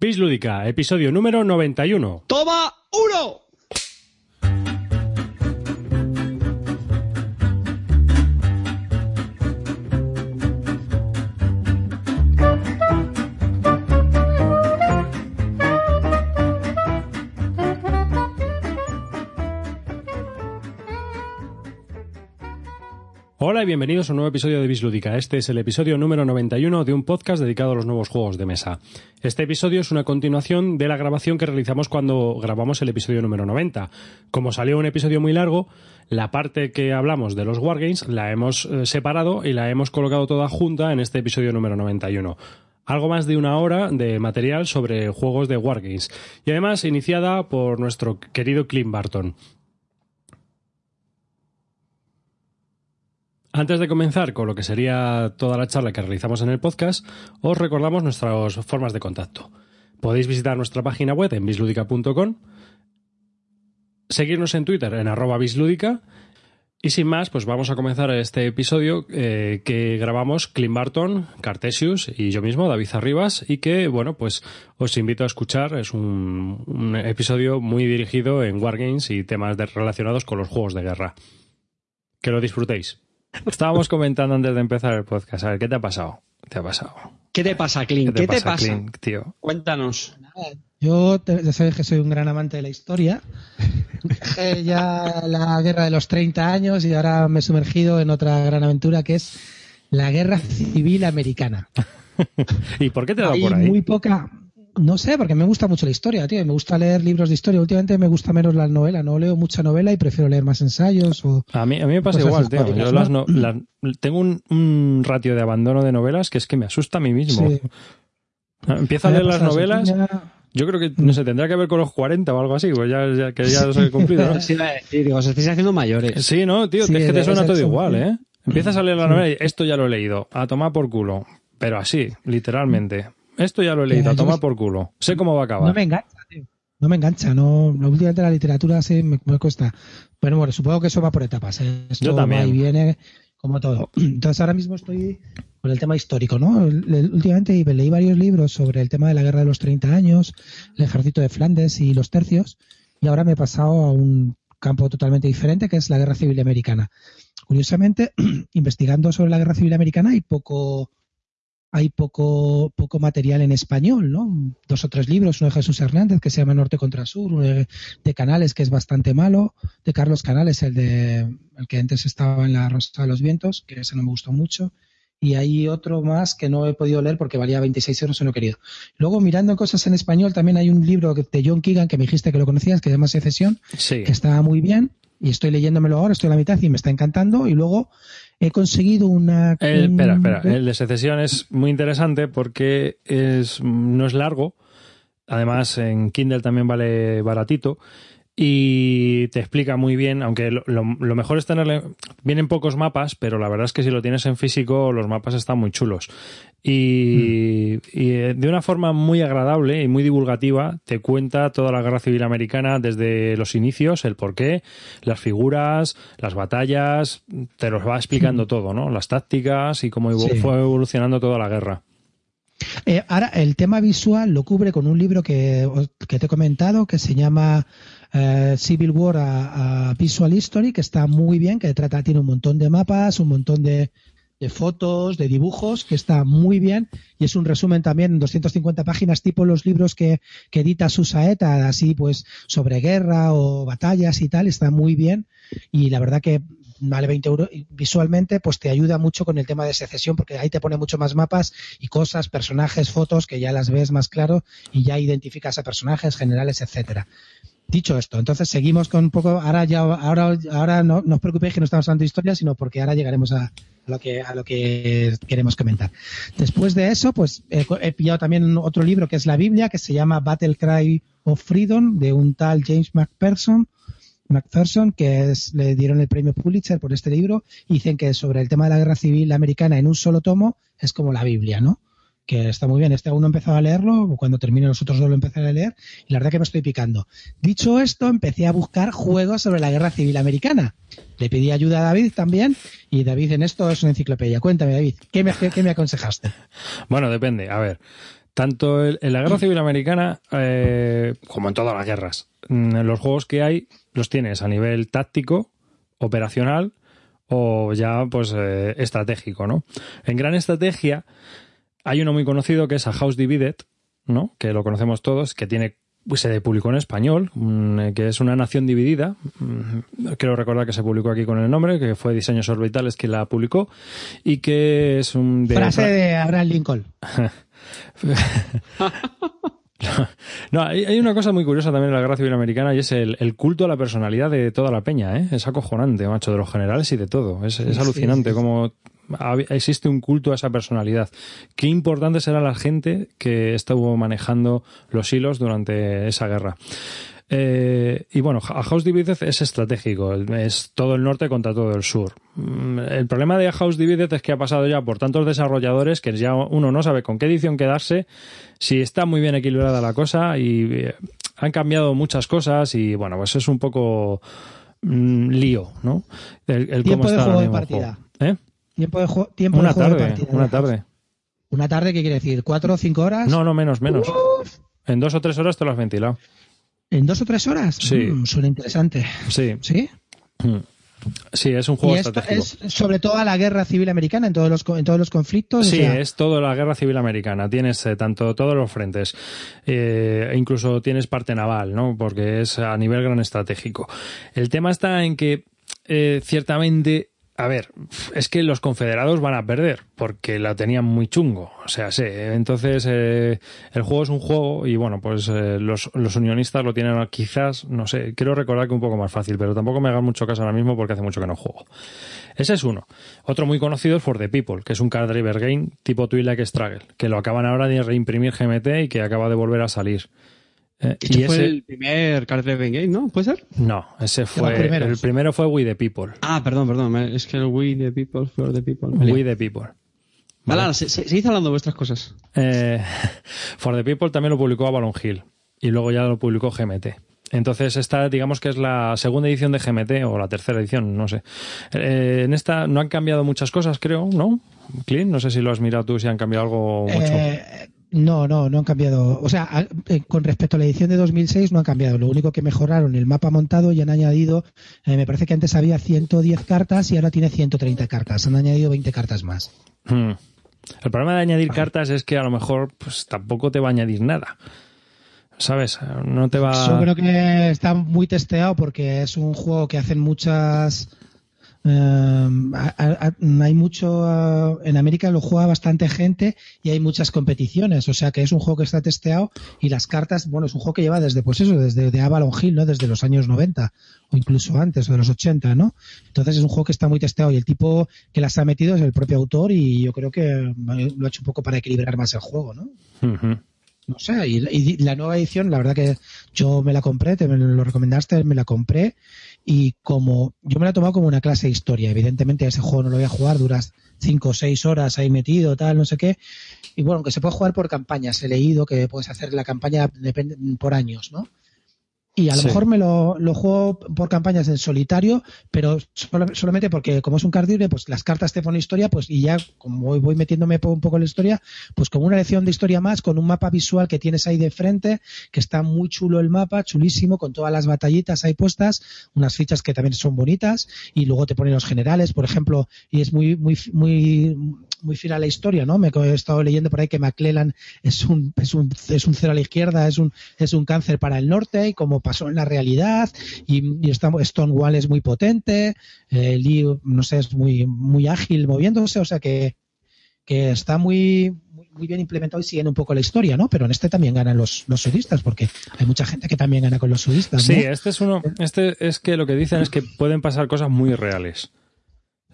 Bis Lúdica, episodio número 91. ¡Toma uno! Hola y bienvenidos a un nuevo episodio de Bislúdica. Este es el episodio número 91 de un podcast dedicado a los nuevos juegos de mesa. Este episodio es una continuación de la grabación que realizamos cuando grabamos el episodio número 90. Como salió un episodio muy largo, la parte que hablamos de los Wargames la hemos eh, separado y la hemos colocado toda junta en este episodio número 91 algo más de una hora de material sobre juegos de Wargames y además iniciada por nuestro querido Clint Barton. Antes de comenzar con lo que sería toda la charla que realizamos en el podcast, os recordamos nuestras formas de contacto. Podéis visitar nuestra página web en bisludica.com, seguirnos en Twitter en arroba bisludica y sin más, pues vamos a comenzar este episodio eh, que grabamos Clint Barton, Cartesius y yo mismo, David Arribas, y que, bueno, pues os invito a escuchar. Es un, episodio muy dirigido en Wargames y temas relacionados con los juegos de guerra. Que lo disfrutéis. Estábamos comentando antes de empezar el podcast. A ver, ¿qué te ha pasado? ¿Qué te ha pasado? ¿Qué te pasa, Clint? ¿Qué te pasa? Clint, tío? Cuéntanos. Yo te- ya sabes que soy un gran amante de la historia. Dejé ya la guerra de los 30 años y ahora me he sumergido en otra gran aventura que es la guerra civil americana. ¿Y por qué te ha dado Hay por ahí? muy poca. No sé, porque me gusta mucho la historia, tío. Me gusta leer libros de historia. Últimamente me gusta menos la novela. No leo mucha novela y prefiero leer más ensayos o. A mí, a mí me pasa igual, tío. Yo ¿no? las no- las- tengo un, un ratio de abandono de novelas que es que me asusta a mí mismo. Sí. Empiezo a leer las novelas. Yo creo que, no sé, tendrá que ver con los 40 o algo así, pues ya, ya- que ya los he cumplido, ¿no? Sí, decir, digo, os estáis haciendo mayores. Sí, no, tío, Sí, es que te suena todo igual. ¿eh? Empiezas a leer la Sí. novela y esto ya lo he leído, a tomar por culo. Pero así, literalmente. Esto ya lo he leído, a yo tomar me- por culo. Sé cómo va a acabar. No me engancha, tío. No me engancha, no, no, últimamente la literatura sí me, me cuesta. Bueno, bueno, supongo que eso va por etapas. ¿eh? Esto Yo también. va y viene como todo. Entonces ahora mismo estoy con el tema histórico, ¿no? Últimamente leí varios libros sobre el tema de la guerra de los 30 años, el ejército de Flandes y los tercios, y ahora me he pasado a un campo totalmente diferente, que es la guerra civil americana. Curiosamente, investigando sobre la guerra civil americana hay poco hay poco, poco material en español, ¿no? Dos o tres libros, uno de Jesús Hernández que se llama Norte contra Sur, uno de, de Canales que es bastante malo, de Carlos Canales, el de el que antes estaba en la Rosa de los Vientos, que ese no me gustó mucho, y hay otro más que no he podido leer porque valía 26 euros y no he querido. Luego, mirando cosas en español, también hay un libro de John Keegan que me dijiste que lo conocías, que se llama Secesión, Sí. que está muy bien, y estoy leyéndomelo ahora, estoy a la mitad y me está encantando, y luego he conseguido una... Eh, un- espera, espera. El de secesión es muy interesante porque es, no es largo. Además, en Kindle también vale baratito. Y te explica muy bien, aunque lo, lo- lo mejor es tenerle. Vienen pocos mapas, pero la verdad es que si lo tienes en físico, los mapas están muy chulos. Y, y, eh, de una forma muy agradable y muy divulgativa, te cuenta toda la guerra civil americana desde los inicios, el porqué, las figuras, las batallas, te los va explicando todo, ¿no? Las tácticas y cómo Sí. fue evolucionando toda la guerra. Eh, ahora, el tema visual lo cubre con un libro que, que te he comentado que se llama eh, Civil War a, Visual History, que está muy bien, que trata, tiene un montón de mapas, un montón de, de fotos, de dibujos, que está muy bien y es un resumen también en 250 páginas, tipo los libros que, que edita Susaeta, así pues sobre guerra o batallas y tal, está muy bien y la verdad que vale 20 euros visualmente pues te ayuda mucho con el tema de secesión porque ahí te pone mucho más mapas y cosas, personajes, fotos que ya las ves más claro y ya identificas a personajes generales, etcétera. Dicho esto, entonces seguimos con un poco, ahora ya, ahora, ahora no, no os preocupéis que no estamos hablando de historia, sino porque ahora llegaremos a, lo que, a lo que queremos comentar. Después de eso, pues he, pillado también otro libro que es la Biblia, que se llama Battle Cry of Freedom, de un tal James McPherson, McPherson, que le dieron el premio Pulitzer por este libro, y dicen que sobre el tema de la guerra civil americana en un solo tomo es como la Biblia, ¿no? Que está muy bien. Este aún no empezado a leerlo, cuando termine los otros dos lo empezaré a leer, y la verdad que me estoy picando. Dicho esto, empecé a buscar juegos sobre la guerra civil americana. Le pedí ayuda a David también, y David en esto es una enciclopedia. Cuéntame, David, ¿qué me, qué me aconsejaste? Bueno, depende. A ver, tanto en la Guerra Civil Americana eh, como en todas las guerras. Mm, los juegos que hay los tienes a nivel táctico, operacional o ya pues eh, estratégico, ¿no? En gran estrategia hay uno muy conocido que es A House Divided, ¿no? Que lo conocemos todos, que tiene se publicó en español, mm, que es una nación dividida. Mm, quiero recordar que se publicó aquí con el nombre, que fue Diseños Orbitales que la publicó y que es un frase de Abraham Lincoln. no, hay, una cosa muy curiosa también en la Guerra Civil Americana y es el, culto a la personalidad de toda la peña, ¿eh? Es acojonante, macho, de los generales y de todo. Es, alucinante cómo existe un culto a esa personalidad. Qué importante será la gente que estuvo manejando los hilos durante esa guerra. Eh, y bueno, a House Divided es estratégico, es todo el norte contra todo el sur. Mm, el problema de House Divided es que ha pasado ya por tantos desarrolladores que ya uno no sabe con qué edición quedarse, si está muy bien equilibrada la cosa y eh, han cambiado muchas cosas y bueno, pues es un poco mm, lío, ¿no? El, tiempo de juego de partida. ¿Eh? Tiempo de, tiempo una de juego tarde, de partida. Una tarde. ¿Una tarde qué quiere decir? ¿Cuatro o cinco horas? No, no, menos, menos. En dos o tres horas te lo has ventilado. ¿En dos o tres horas? Sí. Mm, suena interesante. Sí. ¿Sí? Mm. Sí, es un juego ¿Y estratégico. Es sobre todo a la guerra civil americana en todos los, en todos los conflictos. Sí, es toda la guerra civil americana. Tienes eh, tanto todos los frentes. Eh, incluso tienes parte naval, ¿no? Porque es a nivel gran estratégico. El tema está en que eh, ciertamente a ver, es que los confederados van a perder porque la tenían muy chungo. O sea, sí. Entonces, eh, el juego es un juego y bueno, pues eh, los, los, unionistas lo tienen quizás, no sé, quiero recordar que un poco más fácil, pero tampoco me hagan mucho caso ahora mismo porque hace mucho que no juego. Ese es uno. Otro muy conocido es For the People, que es un card driver game tipo Twilight Struggle, que lo acaban ahora de reimprimir GMT y que acaba de volver a salir. Eh, y fue el primer Card Driven Game, ¿no? ¿Puede ser? No, ese fue. El primero fue We the People. Ah, perdón, perdón. Es que el We the People, For the People. We the People. Vale, se, se, hablando de vuestras cosas. Eh, For the People también lo publicó Avalon Hill. Y luego ya lo publicó GMT. Entonces, esta, digamos que es la segunda edición de GMT, o la tercera edición, no sé. Eh, en esta no han cambiado muchas cosas, creo, ¿no? Clint, no sé si lo has mirado tú, si han cambiado algo mucho. Eh, no, no, no han cambiado. O sea, eh, con respecto a la edición de 2006 no han cambiado. Lo único que mejoraron el mapa montado y han añadido, eh, me parece que antes había 110 cartas y ahora tiene 130 cartas. Han añadido 20 cartas más. Hmm. El problema de añadir cartas es que a lo mejor pues tampoco te va a añadir nada. ¿Sabes? No te va. Yo creo que está muy testeado porque es un juego que hacen muchas Em, hay mucho, en América lo juega bastante gente y hay muchas competiciones, o sea que es un juego que está testeado y las cartas, bueno, es un juego que lleva desde, pues eso, desde de Avalon Hill, ¿no? Desde los años 90 o incluso antes, o de los 80, ¿no? Entonces es un juego que está muy testeado y el tipo que las ha metido es el propio autor y yo creo que lo ha hecho un poco para equilibrar más el juego, ¿no? No sé, y, y, la nueva edición, la verdad que yo me la compré, te me lo recomendaste, me la compré y como yo me la he tomado como una clase de historia, evidentemente ese juego no lo voy a jugar, duras cinco o seis horas ahí metido, tal, no sé qué. Y bueno, que se puede jugar por campañas, he leído que puedes hacer la campaña por años, ¿no? Y a lo mejor me lo, lo, juego por campañas en solitario, pero solamente porque como es un card pues las cartas te ponen historia, pues y ya como voy, voy metiéndome un poco en la historia, pues como una lección de historia más, con un mapa visual que tienes ahí de frente, que está muy chulo el mapa, chulísimo, con todas las batallitas ahí puestas, unas fichas que también son bonitas, y luego te ponen los generales, por ejemplo, y es muy, muy, muy muy fiel a la historia, ¿no? Me he estado leyendo por ahí que McClellan es un, es un, es un cero a la izquierda, es un, es un cáncer para el norte, y como pasó en la realidad, y, y Stonewall es muy potente, eh, Lee, no sé, es muy, muy ágil moviéndose, o sea que, que está muy, muy bien implementado y siguen un poco la historia, ¿no? Pero en este también ganan los, los sudistas, porque hay mucha gente que también gana con los sudistas. Sí, este es uno, este es que lo que dicen es que pueden pasar cosas muy reales.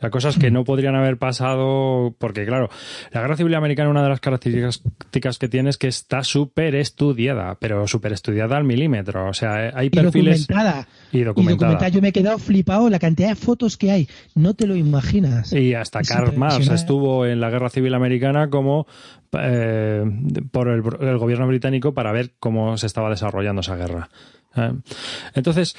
O sea, cosas que no podrían haber pasado, porque claro, la guerra civil americana, una de las características que tiene es que está súper estudiada, pero súper estudiada al milímetro. O sea, hay perfiles. Documentada. Y documentada. Yo me he quedado flipado la cantidad de fotos que hay. No te lo imaginas. Y hasta Karl Marx estuvo en la guerra civil americana como eh, por el, el, gobierno británico para ver cómo se estaba desarrollando esa guerra. ¿eh? Entonces,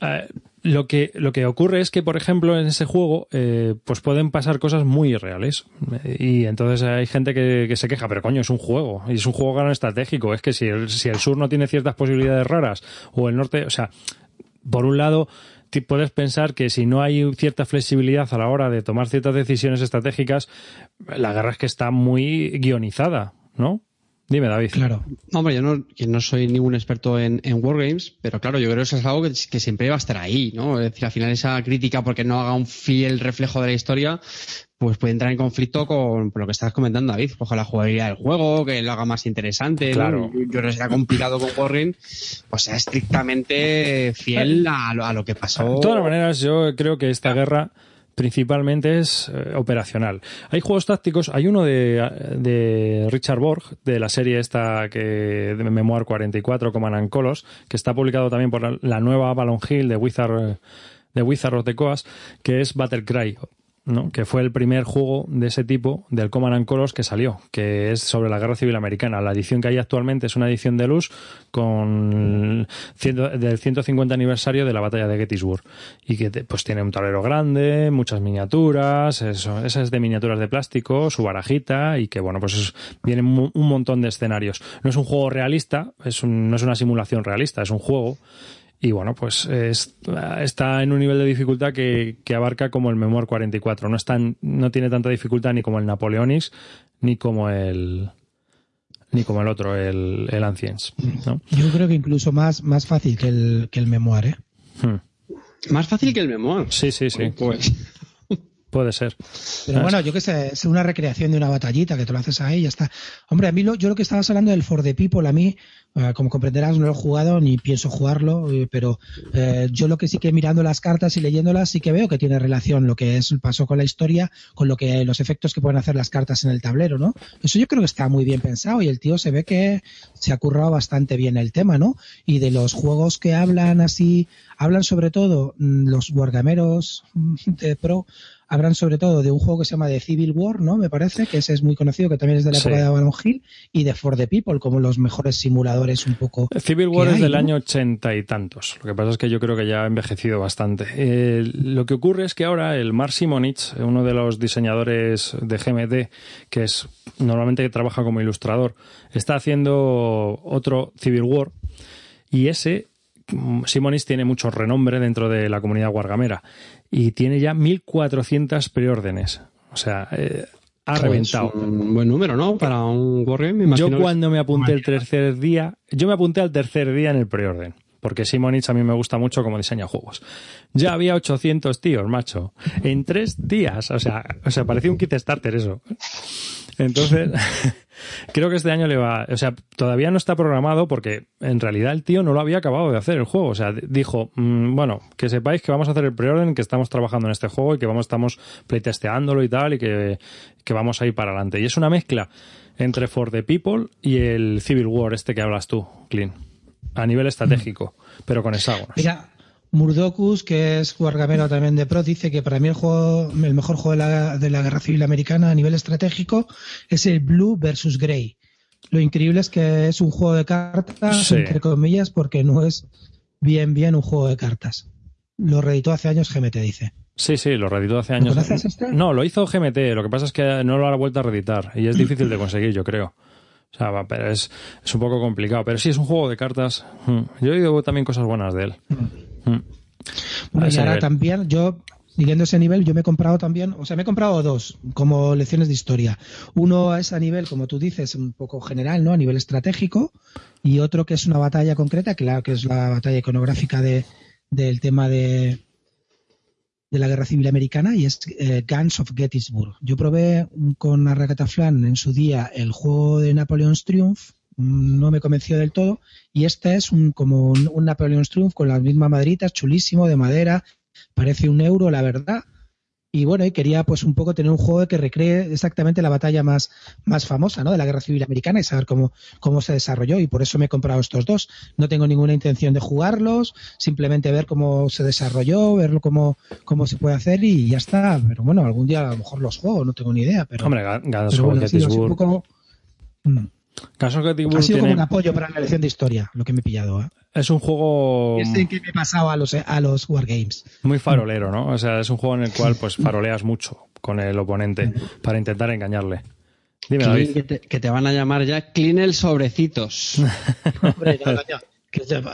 eh, lo que, lo que ocurre es que, por ejemplo, en ese juego, eh, pues pueden pasar cosas muy reales. Y entonces hay gente que, se queja, pero coño, es un juego. Y es un juego gran estratégico. Es que si el, si el sur no tiene ciertas posibilidades raras, o el norte, o sea, por un lado, puedes pensar que si no hay cierta flexibilidad a la hora de tomar ciertas decisiones estratégicas, la guerra es que está muy guionizada, ¿no? Dime, David. Claro. No, hombre, yo no, no soy ningún experto en, en Wargames, pero claro, yo creo que eso es algo que, siempre va a estar ahí, ¿no? Es decir, al final esa crítica porque no haga un fiel reflejo de la historia, pues puede entrar en conflicto con, lo que estás comentando, David, coja la jugabilidad del juego, que lo haga más interesante. Claro. Yo, creo que será complicado con Wargames, pues sea estrictamente fiel a, a, lo que pasó. De todas maneras, yo creo que esta guerra principalmente es eh, operacional. Hay juegos tácticos, hay uno de, de, Richard Borg, de la serie esta que de Memoir 44, Command Colos, que está publicado también por la, nueva Avalon Hill de Wizard, de Wizard of the Coast, que es Battle Cry. ¿No? que fue el primer juego de ese tipo del Command and Colors que salió, que es sobre la Guerra Civil Americana. La edición que hay actualmente es una edición de luz con del 150 aniversario de la batalla de Gettysburg y que pues tiene un tablero grande, muchas miniaturas, eso, esa es de miniaturas de plástico, su barajita y que bueno, pues viene un montón de escenarios. No es un juego realista, es no es una simulación realista, es un juego y bueno, pues está en un nivel de dificultad que, abarca como el Memoir 44. No, es no tiene tanta dificultad ni como el Napoleonics ni como el ni como el otro, el, el Ancients. Yo creo que incluso más, más fácil que el, que el Memoir, ¿eh? Hmm. Más fácil que el Memoir. Sí, sí, sí. Pues. Puede ser. Pero bueno, yo que sé, es una recreación de una batallita que tú lo haces ahí y ya está. Hombre, a mí lo, yo lo que estabas hablando del For the People, a mí, eh, como comprenderás, no lo he jugado ni pienso jugarlo, eh, pero eh, yo lo que sí que mirando las cartas y leyéndolas sí que veo que tiene relación lo que es el paso con la historia, con lo que los efectos que pueden hacer las cartas en el tablero, ¿no? Eso yo creo que está muy bien pensado y el tío se ve que se ha currado bastante bien el tema, ¿no? Y de los juegos que hablan así, hablan sobre todo mm, los wargameros mm, de pro hablan sobre todo de un juego que se llama The Civil War, ¿no? Me parece, que ese es muy conocido, que también es de la época de Avalon Hill, y de For the People, como los mejores simuladores un poco. Civil War es del año ochenta y tantos. Lo que pasa es que yo creo que ya ha envejecido bastante. Eh, lo que ocurre es que ahora el Mark Simonich, uno de los diseñadores de GMT, que es normalmente que trabaja como ilustrador, está haciendo otro Civil War, y ese Simonis tiene mucho renombre dentro de la comunidad guargamera y tiene ya 1.400 preórdenes. O sea, eh, ha pues reventado. Un buen número, ¿no? Para un Wargame, Yo cuando me apunté el tercer día, yo me apunté al tercer día en el preorden. Porque Simonich a mí me gusta mucho como diseña juegos. Ya había 800 tíos, macho. En tres días. O sea, o sea, parecía un kit starter eso. Entonces, creo que este año le va, o sea, todavía no está programado porque en realidad el tío no lo había acabado de hacer el juego. O sea, dijo, mm, bueno, que sepáis que vamos a hacer el preorden, que estamos trabajando en este juego y que vamos, estamos playtesteándolo y tal y que, que vamos a ir para adelante. Y es una mezcla entre For the People y el Civil War, este que hablas tú, Clean, a nivel estratégico, pero con hexágonos. Mira, Murdocus, que es guargamero también de Pro, dice que para mí el juego, el mejor juego de la, Guerra Civil Americana a nivel estratégico es el Blue versus Grey. Lo increíble es que es un juego de cartas, entre comillas, porque no es bien, bien un juego de cartas. Lo reeditó hace años GMT, dice. Sí, sí, lo reeditó hace años. este? No, lo hizo GMT, lo que pasa es que no lo ha vuelto a reeditar y es difícil de conseguir, yo creo. O sea, pero es, es un poco complicado. Pero sí, es un juego de cartas. Hmm. Yo he oído también cosas buenas de él. Mm. Bueno, y ahora también, yo, siguiendo ese nivel, yo me he comprado también, o sea, me he comprado dos como lecciones de historia. Uno es a nivel, como tú dices, un poco general, ¿no? A nivel estratégico, y otro que es una batalla concreta, claro, que es la batalla iconográfica de, del tema de, de la Guerra Civil Americana y es eh, Guns of Gettysburg. Yo probé con Arragata Flan en su día el juego de Napoleon's Triumph no me convenció del todo. Y este es un, como un, un Napoleon's Triumph con las mismas maderitas, chulísimo, de madera, parece un euro, la verdad. Y bueno, y quería pues un poco tener un juego que recree exactamente la batalla más, más famosa, ¿no? De la Guerra Civil Americana y saber cómo, cómo se desarrolló. Y por eso me he comprado estos dos. No tengo ninguna intención de jugarlos, simplemente ver cómo se desarrolló, ver cómo, cómo se puede hacer y ya está. Pero bueno, algún día a lo mejor los juego, no tengo ni idea. Pero, Hombre, Guns un poco... Mm. Caso que ha sido como un apoyo para la lección de historia, lo que me he pillado. ¿eh? Es un juego. Es en que me he pasado a los, a los Wargames. Muy farolero, ¿no? O sea, es un juego en el cual pues faroleas mucho con el oponente para intentar engañarle. Dime, David. Que te, que te, van a llamar ya Clean sobrecitos. Hombre, no,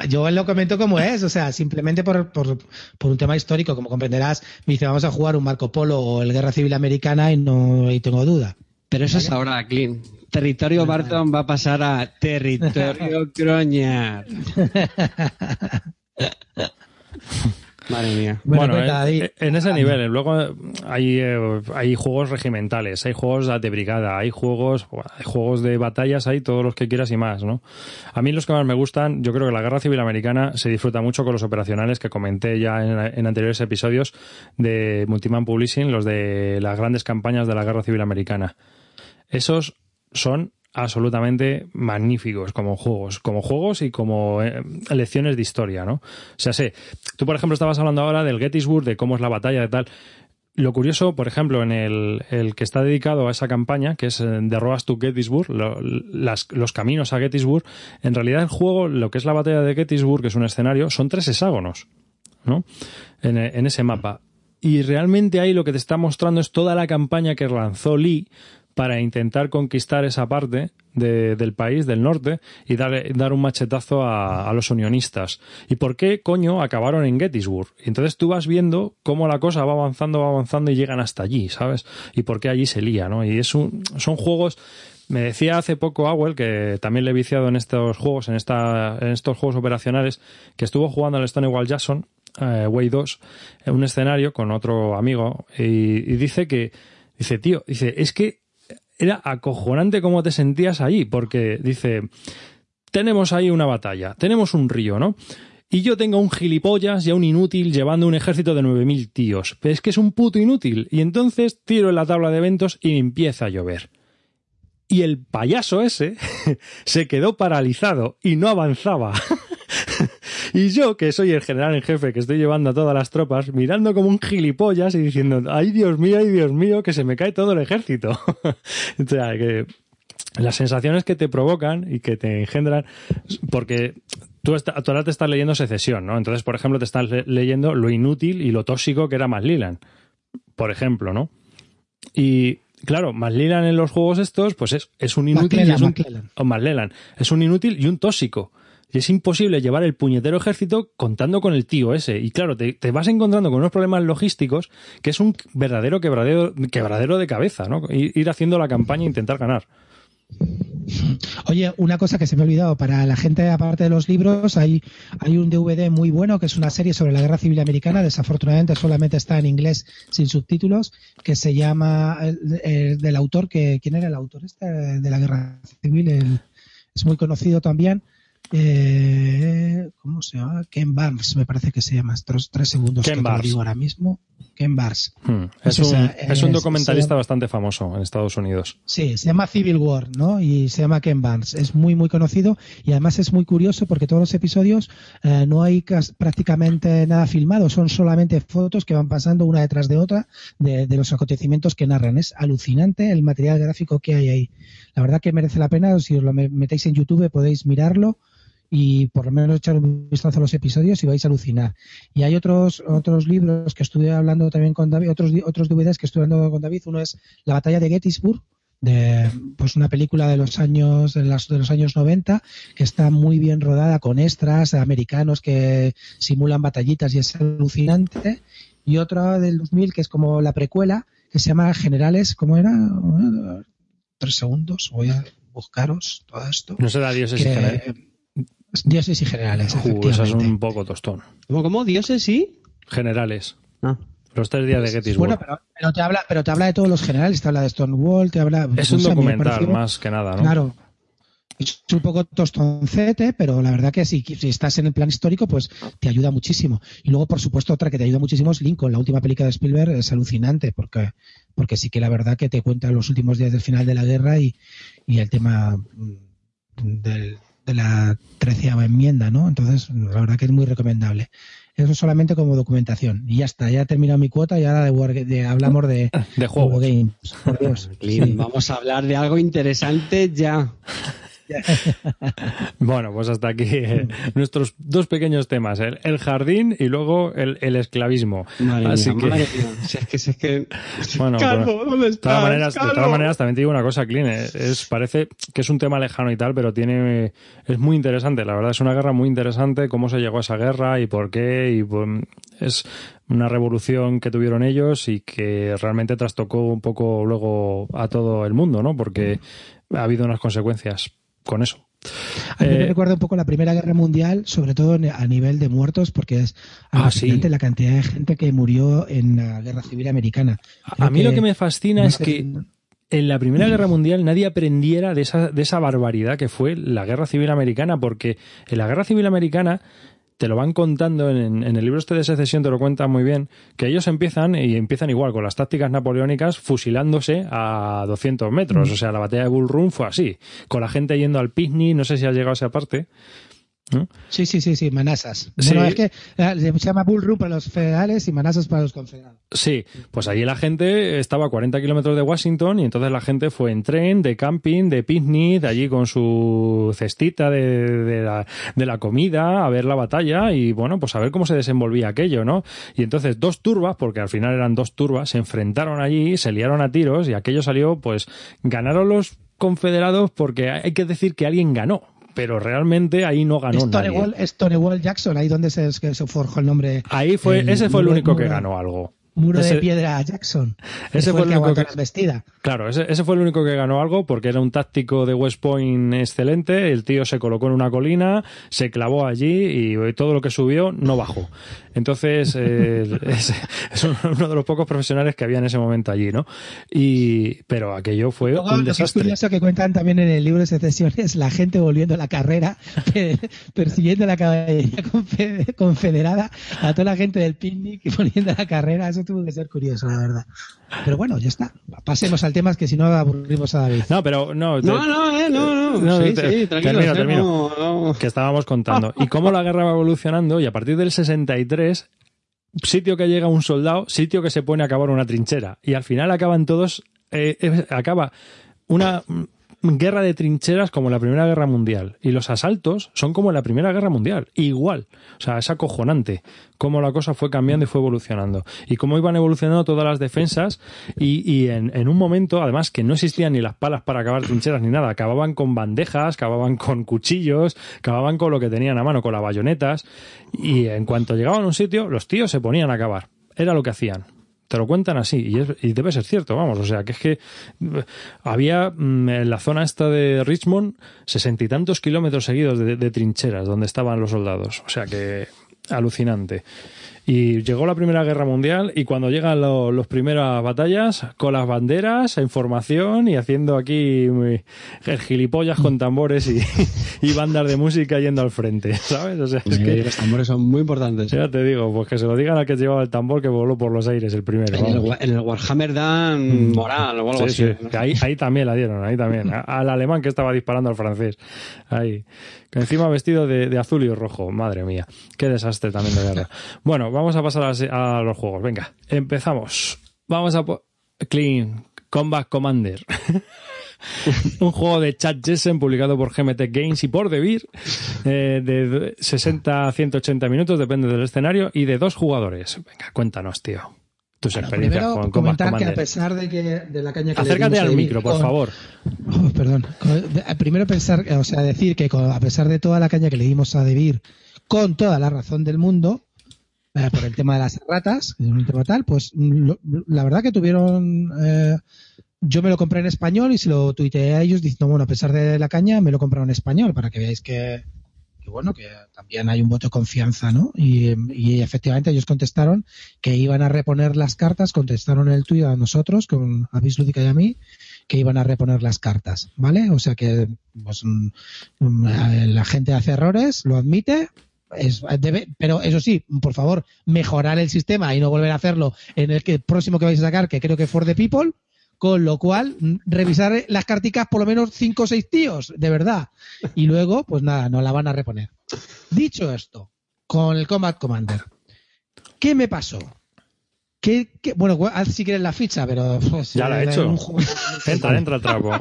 yo lo comento como es, o sea, simplemente por, por, por, un tema histórico, como comprenderás, me dice vamos a jugar un Marco Polo o el Guerra Civil Americana y no y tengo duda. Pero eso es ahora, Clean. Territorio Barton va a pasar a territorio Croñar. Madre mía. Bueno, eh, en, ese nivel, luego hay, eh, hay juegos regimentales, hay juegos de brigada, hay juegos, hay juegos de batallas, hay todos los que quieras y más, ¿no? A mí los que más me gustan, yo creo que la Guerra Civil Americana se disfruta mucho con los operacionales que comenté ya en, anteriores episodios de Multiman Publishing, los de las grandes campañas de la Guerra Civil Americana. Esos son absolutamente magníficos como juegos, como juegos y como eh, lecciones de historia, ¿no? O sea, sé, tú por ejemplo estabas hablando ahora del Gettysburg, de cómo es la batalla, de tal. Lo curioso, por ejemplo, en el, que está dedicado a esa campaña, que es eh, Road to Gettysburg, los caminos a Gettysburg, en realidad el juego, lo que es la batalla de Gettysburg, que es un escenario, son tres hexágonos, ¿no? En ese mapa. Y realmente ahí lo que te está mostrando es toda la campaña que lanzó Lee para intentar conquistar esa parte del país, del norte, y dar, dar un machetazo a, los unionistas. ¿Y por qué, coño, acabaron en Gettysburg? Y entonces tú vas viendo cómo la cosa va avanzando, va avanzando y llegan hasta allí, ¿sabes? Y por qué allí se lía, ¿no? Y es un, son juegos... Me decía hace poco Awell, que también le he viciado en estos juegos, en, esta, en estos juegos operacionales, que estuvo jugando al Stonewall Jackson, eh, Way 2, en un escenario con otro amigo, y dice que, dice, tío, dice, es que era acojonante cómo te sentías ahí, porque dice, tenemos ahí una batalla, tenemos un río, ¿no? Y yo tengo un gilipollas y a un inútil llevando un ejército de 9.000 tíos. Es que es un puto inútil. Y entonces tiro en la tabla de eventos y empieza a llover. Y el payaso ese se quedó paralizado y no avanzaba. y yo, que soy el general en jefe, que estoy llevando a todas las tropas, mirando como un gilipollas y diciendo, ay Dios mío, ay Dios mío, que se me cae todo el ejército. o sea, que las sensaciones que te provocan y que te engendran, porque tú, ahora te estás leyendo secesión, ¿no? Entonces, por ejemplo, te estás leyendo lo inútil y lo tóxico que era Maslilan, por ejemplo, ¿no? Y claro, Maslilan en los juegos estos, pues es, es un inútil y es un, es un inútil y un tóxico. Y es imposible llevar el puñetero ejército contando con el tío ese. Y claro, te, vas encontrando con unos problemas logísticos que es un verdadero quebradero, quebradero de cabeza, ¿no? Ir haciendo la campaña e intentar ganar. Oye, una cosa que se me ha olvidado, para la gente aparte de los libros, hay, hay un DVD muy bueno que es una serie sobre la Guerra Civil Americana, desafortunadamente solamente está en inglés sin subtítulos, que se llama, del autor, que, ¿quién era el autor este de la Guerra Civil? es muy conocido también, eh, ¿Cómo se llama? Ken Barnes, me parece que se llama. Tres, tres segundos Ken que te lo digo ahora mismo. Ken Barnes. Hmm. Es, un, es, un, documentalista bastante famoso en Estados Unidos. Sí, se llama Civil War, ¿no? Y se llama Ken Barnes. Es muy, muy conocido y además es muy curioso porque todos los episodios eh, no hay prácticamente nada filmado, son solamente fotos que van pasando una detrás de otra de, de los acontecimientos que narran. Es alucinante el material gráfico que hay ahí. La verdad que merece la pena, si os lo metéis en YouTube podéis mirarlo y por lo menos echar un vistazo a los episodios y vais a alucinar. Y hay otros otros libros que estuve hablando también con David, otros otros DVDs que estuve hablando con David. Uno es La batalla de Gettysburg, de pues una película de los años de, las, de los años 90 que está muy bien rodada con extras americanos que simulan batallitas y es alucinante. Y otra del 2000 que es como la precuela que se llama Generales, ¿cómo era? Tres segundos, voy a buscaros todo esto. No será Dios es Dioses y generales. Uh, eso es un poco tostón. ¿Cómo, cómo? ¿Dioses y? Generales. Ah. Los tres días de Gettysburg. Bueno, pero, te habla, pero te habla de todos los generales, te habla de Stonewall, te habla. Es un documental más que nada, ¿no? Claro. Es un poco tostoncete, pero la verdad que si, si estás en el plan histórico, pues te ayuda muchísimo. Y luego, por supuesto, otra que te ayuda muchísimo es Lincoln. La última película de Spielberg es alucinante, porque, porque sí que la verdad que te cuenta los últimos días del final de la guerra y, y el tema mm, del, de la treceava enmienda, ¿no? Entonces, la verdad que es muy recomendable. Eso solamente como documentación. Y ya está, ya he terminado mi cuota y ahora de, hablamos de, de juego games. Vamos a hablar de algo interesante ya. bueno, pues hasta aquí eh, nuestros dos pequeños temas, el, el jardín y luego el, el esclavismo. Madre Así mía, que, madre. Si es que, si es que... bueno, Calvo, pero- ¿dónde de todas maneras, de todas Calvo? maneras, también te digo una cosa, Clean, es, es- parece que es un tema lejano y tal, pero tiene es muy interesante, la verdad es una guerra muy interesante, cómo se llegó a esa guerra y por qué, y pues, es una revolución que tuvieron ellos y que realmente trastocó un poco luego a todo el mundo, ¿no? Porque ha habido unas consecuencias con eso. A mí me Eh, recuerda un poco la Primera Guerra Mundial, sobre todo a nivel de muertos, porque es Ah, sí. la cantidad de gente que murió en la Guerra Civil Americana. A mí lo que me fascina es que en la Primera Guerra Mundial nadie aprendiera de esa, de esa barbaridad que fue la Guerra Civil Americana, porque en la Guerra Civil Americana te lo van contando en, en el libro este de secesión, te lo cuentan muy bien, que ellos empiezan y empiezan igual con las tácticas napoleónicas fusilándose a 200 metros. O sea, la batalla de Bull Run fue así, con la gente yendo al picnic, no sé si has llegado a esa parte. ¿No? Sí, sí, sí, sí, Manasas. Sí. Bueno, es que eh, se llama Bull Run para los federales y Manasas para los confederados. Sí, pues allí la gente estaba a 40 kilómetros de Washington y entonces la gente fue en tren, de camping, de picnic, de allí con su cestita de, de la, de la comida, a ver la batalla y bueno, pues a ver cómo se desenvolvía aquello, ¿no? Y entonces dos turbas, porque al final eran dos turbas, se enfrentaron allí, se liaron a tiros y aquello salió, pues ganaron los confederados porque hay que decir que alguien ganó. Pero realmente ahí no ganó nadie. Stonewall, Stonewall Jackson, ahí donde se, forjó el nombre. Ahí fue, el ese fue el muro- único que ganó algo. Muro Ese- de piedra Jackson. ese fue fue el el que único aguantó que- la embestida. Claro, ese, ese fue el único que ganó algo porque era un táctico de West Point excelente. El tío se colocó en una colina, se clavó allí y todo lo que subió no bajó. Entonces, eh, es, es uno de los pocos profesionales que había en ese momento allí, ¿no? Y, pero aquello fue Luego, un lo que es desastre. curioso que cuentan también en el libro de secesiones, la gente volviendo a la carrera, pe- persiguiendo la caballería confe- confederada, a toda la gente del picnic y poniendo a la carrera, eso tuvo que ser curioso, la verdad. Pero bueno, ya está. Pasemos al tema, que si no aburrimos a David. No, pero no, te- No, no, eh, no, no. No, sí, te- sí, tranquilo. termino, eh, termino. no, no. que estábamos contando. Y cómo la guerra va evolucionando y a partir del 63, sitio que llega un soldado, sitio que se pone a acabar una trinchera. Y al final acaban todos, eh, acaba una guerra de trincheras como la Primera Guerra Mundial. Y los asaltos son como la Primera Guerra Mundial. Igual. O sea, es acojonante cómo la cosa fue cambiando y fue evolucionando. Y cómo iban evolucionando todas las defensas y, y en, en un momento, además, que no existían ni las palas para acabar trincheras ni nada. Acababan con bandejas, acababan con cuchillos, acababan con lo que tenían a mano, con las bayonetas. Y en cuanto llegaban a un sitio, los tíos se ponían a acabar. Era lo que hacían. Te lo cuentan así y, es- y debe ser cierto, vamos. O sea, que es que eh, había mm, en la zona esta de Richmond sesenta y tantos kilómetros seguidos de, de trincheras donde estaban los soldados. O sea que alucinante. Y llegó la Primera Guerra Mundial y cuando llegan lo- las primeras batallas, con las banderas, en formación y haciendo aquí gilipollas con tambores y, y bandas de música yendo al frente, ¿sabes? O sea, es que, Los tambores son muy importantes. ya te digo, pues que se lo digan al que llevaba el tambor que voló por los aires el primero. En el, en el Warhammer dan moral o algo Sí, así. sí, ahí, ahí también la dieron, ahí también. Al alemán que estaba disparando al francés. Ahí. Que encima vestido de, de azul y rojo. Madre mía. Qué desastre también de guerra. Bueno, vamos a pasar a, los juegos. Venga, empezamos. Vamos a... Clean Combat Commander. Un juego de Chad Jessen publicado por GMT Games y por Devir eh, de 60 a 180 minutos, depende del escenario, y de dos jugadores. Venga, cuéntanos, tío. Tus Bueno, experiencias con Combat comentar que a Commander. pesar de que de la caña que le Acércate al micro, por con- favor. Oh, perdón. De- Primero pensar, o sea, decir que con- a pesar de toda la caña que le dimos a Debir, con toda la razón del mundo, eh, por el tema de las ratas, un tema pues mm, lo- la verdad que tuvieron. eh, yo me lo compré en español y se lo tuiteé a ellos diciendo, bueno, a pesar de la caña, me lo compraron en español para que veáis que, que bueno, que también hay un voto de confianza, ¿no? Y, efectivamente ellos contestaron que iban a reponer las cartas, contestaron el tuit a nosotros, con a Bis Lúdica y a mí, que iban a reponer las cartas, ¿vale? O sea que pues, mm, mm, la gente hace errores, lo admite, es- debe, pero eso sí, por favor, mejorar el sistema y no volver a hacerlo en el que próximo que vais a sacar, que creo que For the People, con lo cual mm, revisar las carticas por lo menos cinco o seis tíos, de verdad. Y luego, pues nada, no la van a reponer. Dicho esto, con el Combat Commander, ¿qué me pasó? ¿Qué, qué- bueno, haz si quieres la ficha, pero pues, Ya la he eh, hecho. un Entra, entra el trapo.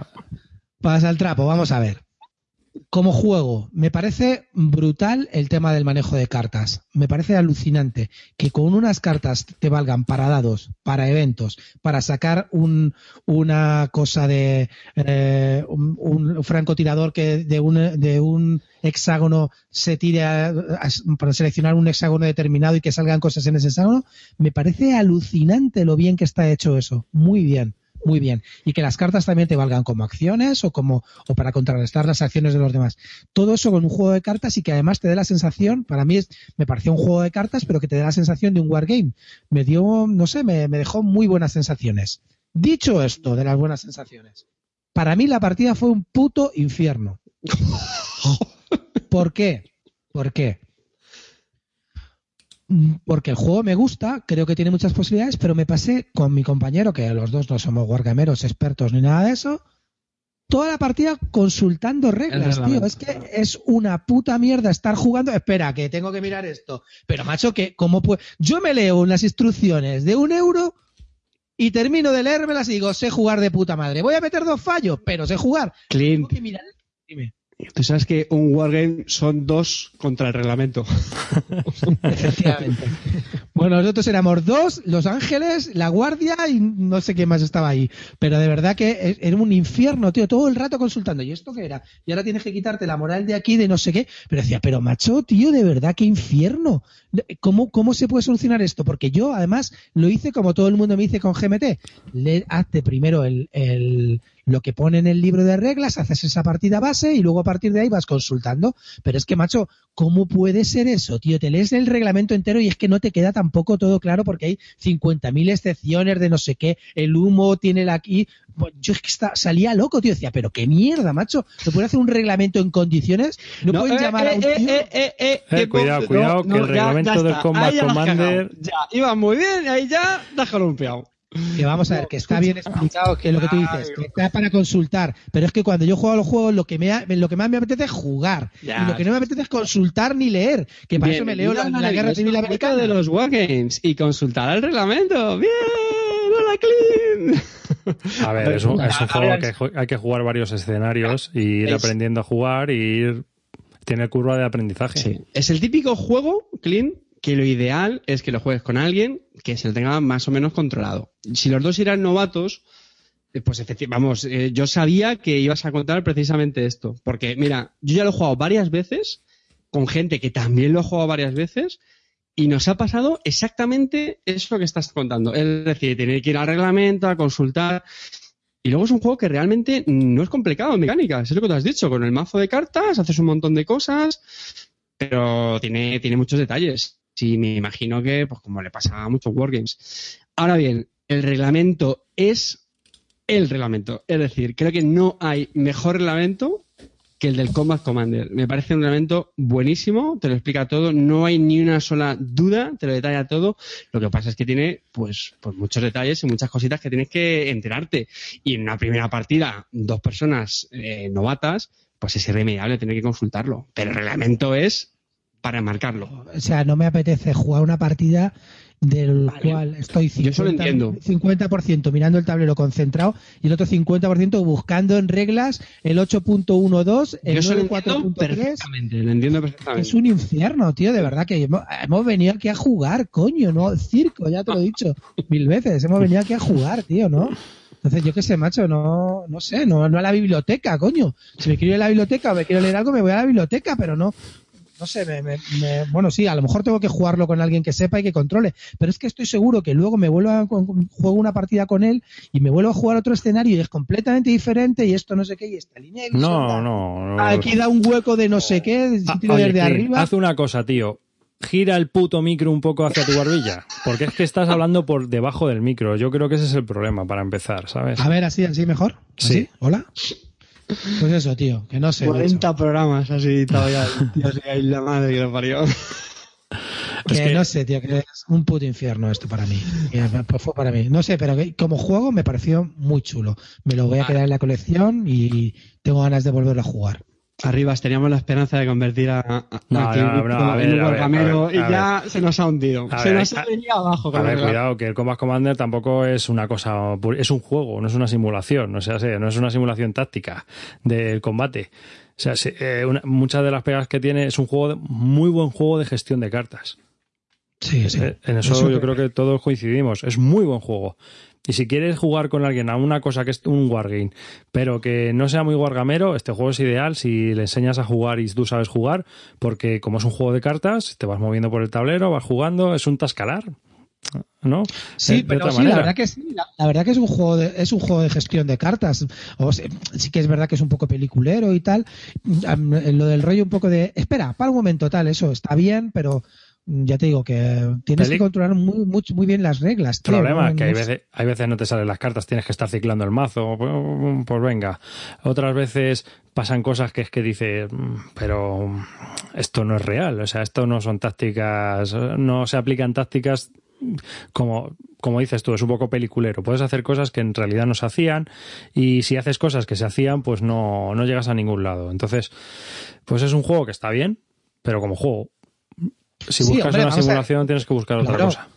Pasa el trapo, vamos a ver. Como juego, me parece brutal el tema del manejo de cartas. Me parece alucinante que con unas cartas te valgan para dados, para eventos, para sacar un, una cosa de eh, un, francotirador que de un, de un hexágono se tire a, a, para seleccionar un hexágono determinado y que salgan cosas en ese hexágono. Me parece alucinante lo bien que está hecho eso. Muy bien muy bien. Y que las cartas también te valgan como acciones o como o para contrarrestar las acciones de los demás. Todo eso con un juego de cartas y que además te dé la sensación, para mí es, me pareció un juego de cartas, pero que te dé la sensación de un wargame. Me dio, no sé, me, me dejó muy buenas sensaciones. Dicho esto de las buenas sensaciones, para mí la partida fue un puto infierno. ¿Por qué? ¿Por qué? Porque el juego me gusta, creo que tiene muchas posibilidades, pero me pasé con mi compañero, que los dos no somos wargameros expertos ni nada de eso, toda la partida consultando reglas, tío. Es que es una puta mierda estar jugando. Espera, que tengo que mirar esto. Pero, macho, que ¿cómo puedo? Yo me leo unas instrucciones de un euro y termino de leérmelas y digo, sé jugar de puta madre. Voy a meter dos fallos, pero sé jugar. Clint. Dime. Tú sabes que un wargame son dos contra el reglamento. Efectivamente. Bueno, nosotros éramos dos, Los Ángeles, La Guardia y no sé quién más estaba ahí. Pero de verdad que era un infierno, tío, todo el rato consultando. ¿Y esto qué era? Y ahora tienes que quitarte la moral de aquí de no sé qué. Pero decía, pero macho, tío, de verdad qué infierno. ¿Cómo, cómo se puede solucionar esto? Porque yo, además, lo hice como todo el mundo me dice con GMT. Le, hazte primero el, el lo que pone en el libro de reglas, haces esa partida base y luego a partir de ahí vas consultando. Pero es que, macho, ¿cómo puede ser eso, tío? Te lees el reglamento entero y es que no te queda tampoco todo claro porque hay 50.000 excepciones de no sé qué, el humo tiene la aquí. Yo es que está, salía loco, tío. Decía, pero qué mierda, macho. ¿No puede hacer un reglamento en condiciones? No, no pueden eh, llamar eh, a un tío? eh, eh, cuidado, cuidado, que el reglamento del Combat Commander. Ya, iba muy bien, ahí ya, déjalo un peado. Que vamos a ver, que está bien explicado, que lo que tú dices, que está para consultar. Pero es que cuando yo juego a los juegos, lo que, me, lo que más me apetece es jugar. Ya. Y lo que no me apetece es consultar ni leer. Que para bien, eso me leo la, la Guerra Civil Americana. de los Wargames y consultar el reglamento. ¡Bien! ¡Hola, Clean! A ver, es un, es un juego que hay que jugar varios escenarios y ir es... aprendiendo a jugar y ir. Tiene curva de aprendizaje. Sí. Es el típico juego, Clean, que lo ideal es que lo juegues con alguien que se lo tenga más o menos controlado. Si los dos eran novatos, pues vamos, eh, yo sabía que ibas a contar precisamente esto. Porque, mira, yo ya lo he jugado varias veces con gente que también lo ha jugado varias veces y nos ha pasado exactamente eso que estás contando. Es decir, tener que ir al reglamento, a consultar. Y luego es un juego que realmente no es complicado en mecánica, es lo que tú has dicho. Con el mazo de cartas haces un montón de cosas, pero tiene, tiene muchos detalles. Sí, me imagino que, pues como le pasa a muchos wargames. Ahora bien, el reglamento es el reglamento. Es decir, creo que no hay mejor reglamento que el del Combat Commander. Me parece un reglamento buenísimo, te lo explica todo, no hay ni una sola duda, te lo detalla todo. Lo que pasa es que tiene, pues, pues muchos detalles y muchas cositas que tienes que enterarte. Y en una primera partida, dos personas eh, novatas, pues es irremediable tener que consultarlo. Pero el reglamento es para marcarlo. O sea, no me apetece jugar una partida del vale. cual estoy 50, 50% mirando el tablero concentrado y el otro 50% buscando en reglas el 8.12, el 9.4.3. Lo entiendo perfectamente. Es un infierno, tío, de verdad que hemos, hemos, venido aquí a jugar, coño, no circo, ya te lo he dicho mil veces, hemos venido aquí a jugar, tío, ¿no? Entonces, yo qué sé, macho, no, no sé, no, no a la biblioteca, coño. Si me quiero ir a la biblioteca o me quiero leer algo, me voy a la biblioteca, pero no, no sé, me, me, me, bueno, sí, a lo mejor tengo que jugarlo con alguien que sepa y que controle, pero es que estoy seguro que luego me vuelvo a juego una partida con él y me vuelvo a jugar otro escenario y es completamente diferente y esto no sé qué y esta línea no, no, no, aquí da un hueco de no sé qué, ah, oye, desde arriba. Haz una cosa, tío. Gira el puto micro un poco hacia tu barbilla. Porque es que estás hablando por debajo del micro. Yo creo que ese es el problema para empezar, ¿sabes? A ver, así, así mejor. ¿Así? Sí. Hola. Pues eso, tío, que no sé. 40 macho. programas así todavía. Tío, sí, ahí la madre que lo parió. Que, es que, no sé, tío, que es un puto infierno esto para mí. Pues fue para mí. No sé, pero que, como juego me pareció muy chulo. Me lo voy a quedar en la colección y tengo ganas de volverlo a jugar. Arribas, teníamos la esperanza de convertir a, a, en un gamero y ya se nos ha hundido. se ver, nos ha venido abajo. A ver, cuidado, que el Combat Commander tampoco es una cosa, es un juego, no es una simulación, no, sea, no es una simulación táctica del combate. O sea, eh, una, muchas de las pegas que tiene es un juego, de, muy buen juego de gestión de cartas. Sí, sí. Eh, en eso, eso yo creo que todos coincidimos. Es muy buen juego. Y si quieres jugar con alguien a una cosa que es un wargame, pero que no sea muy wargamero, este juego es ideal si le enseñas a jugar y tú sabes jugar, porque como es un juego de cartas, te vas moviendo por el tablero, vas jugando, es un tascalar. ¿no? Sí, de, pero de sí, la verdad que sí, la, la, verdad que es un juego de, es un juego de gestión de cartas. O sea, sí que es verdad que es un poco peliculero y tal. Lo del rollo un poco de, espera, para un momento tal, eso está bien, pero ya te digo que tienes que controlar muy, muy, muy, bien las reglas. El problema es que hay veces, hay veces no te salen las cartas, tienes que estar ciclando el mazo, pues, pues venga. Otras veces pasan cosas que es que dices, pero esto no es real, o sea, esto no son tácticas, no se aplican tácticas como, como dices tú, es un poco peliculero. Puedes hacer cosas que en realidad no se hacían y si haces cosas que se hacían, pues no, no llegas a ningún lado. Entonces, pues es un juego que está bien, pero como juego si buscas hombre, una simulación, tienes que buscar otra claro. cosa.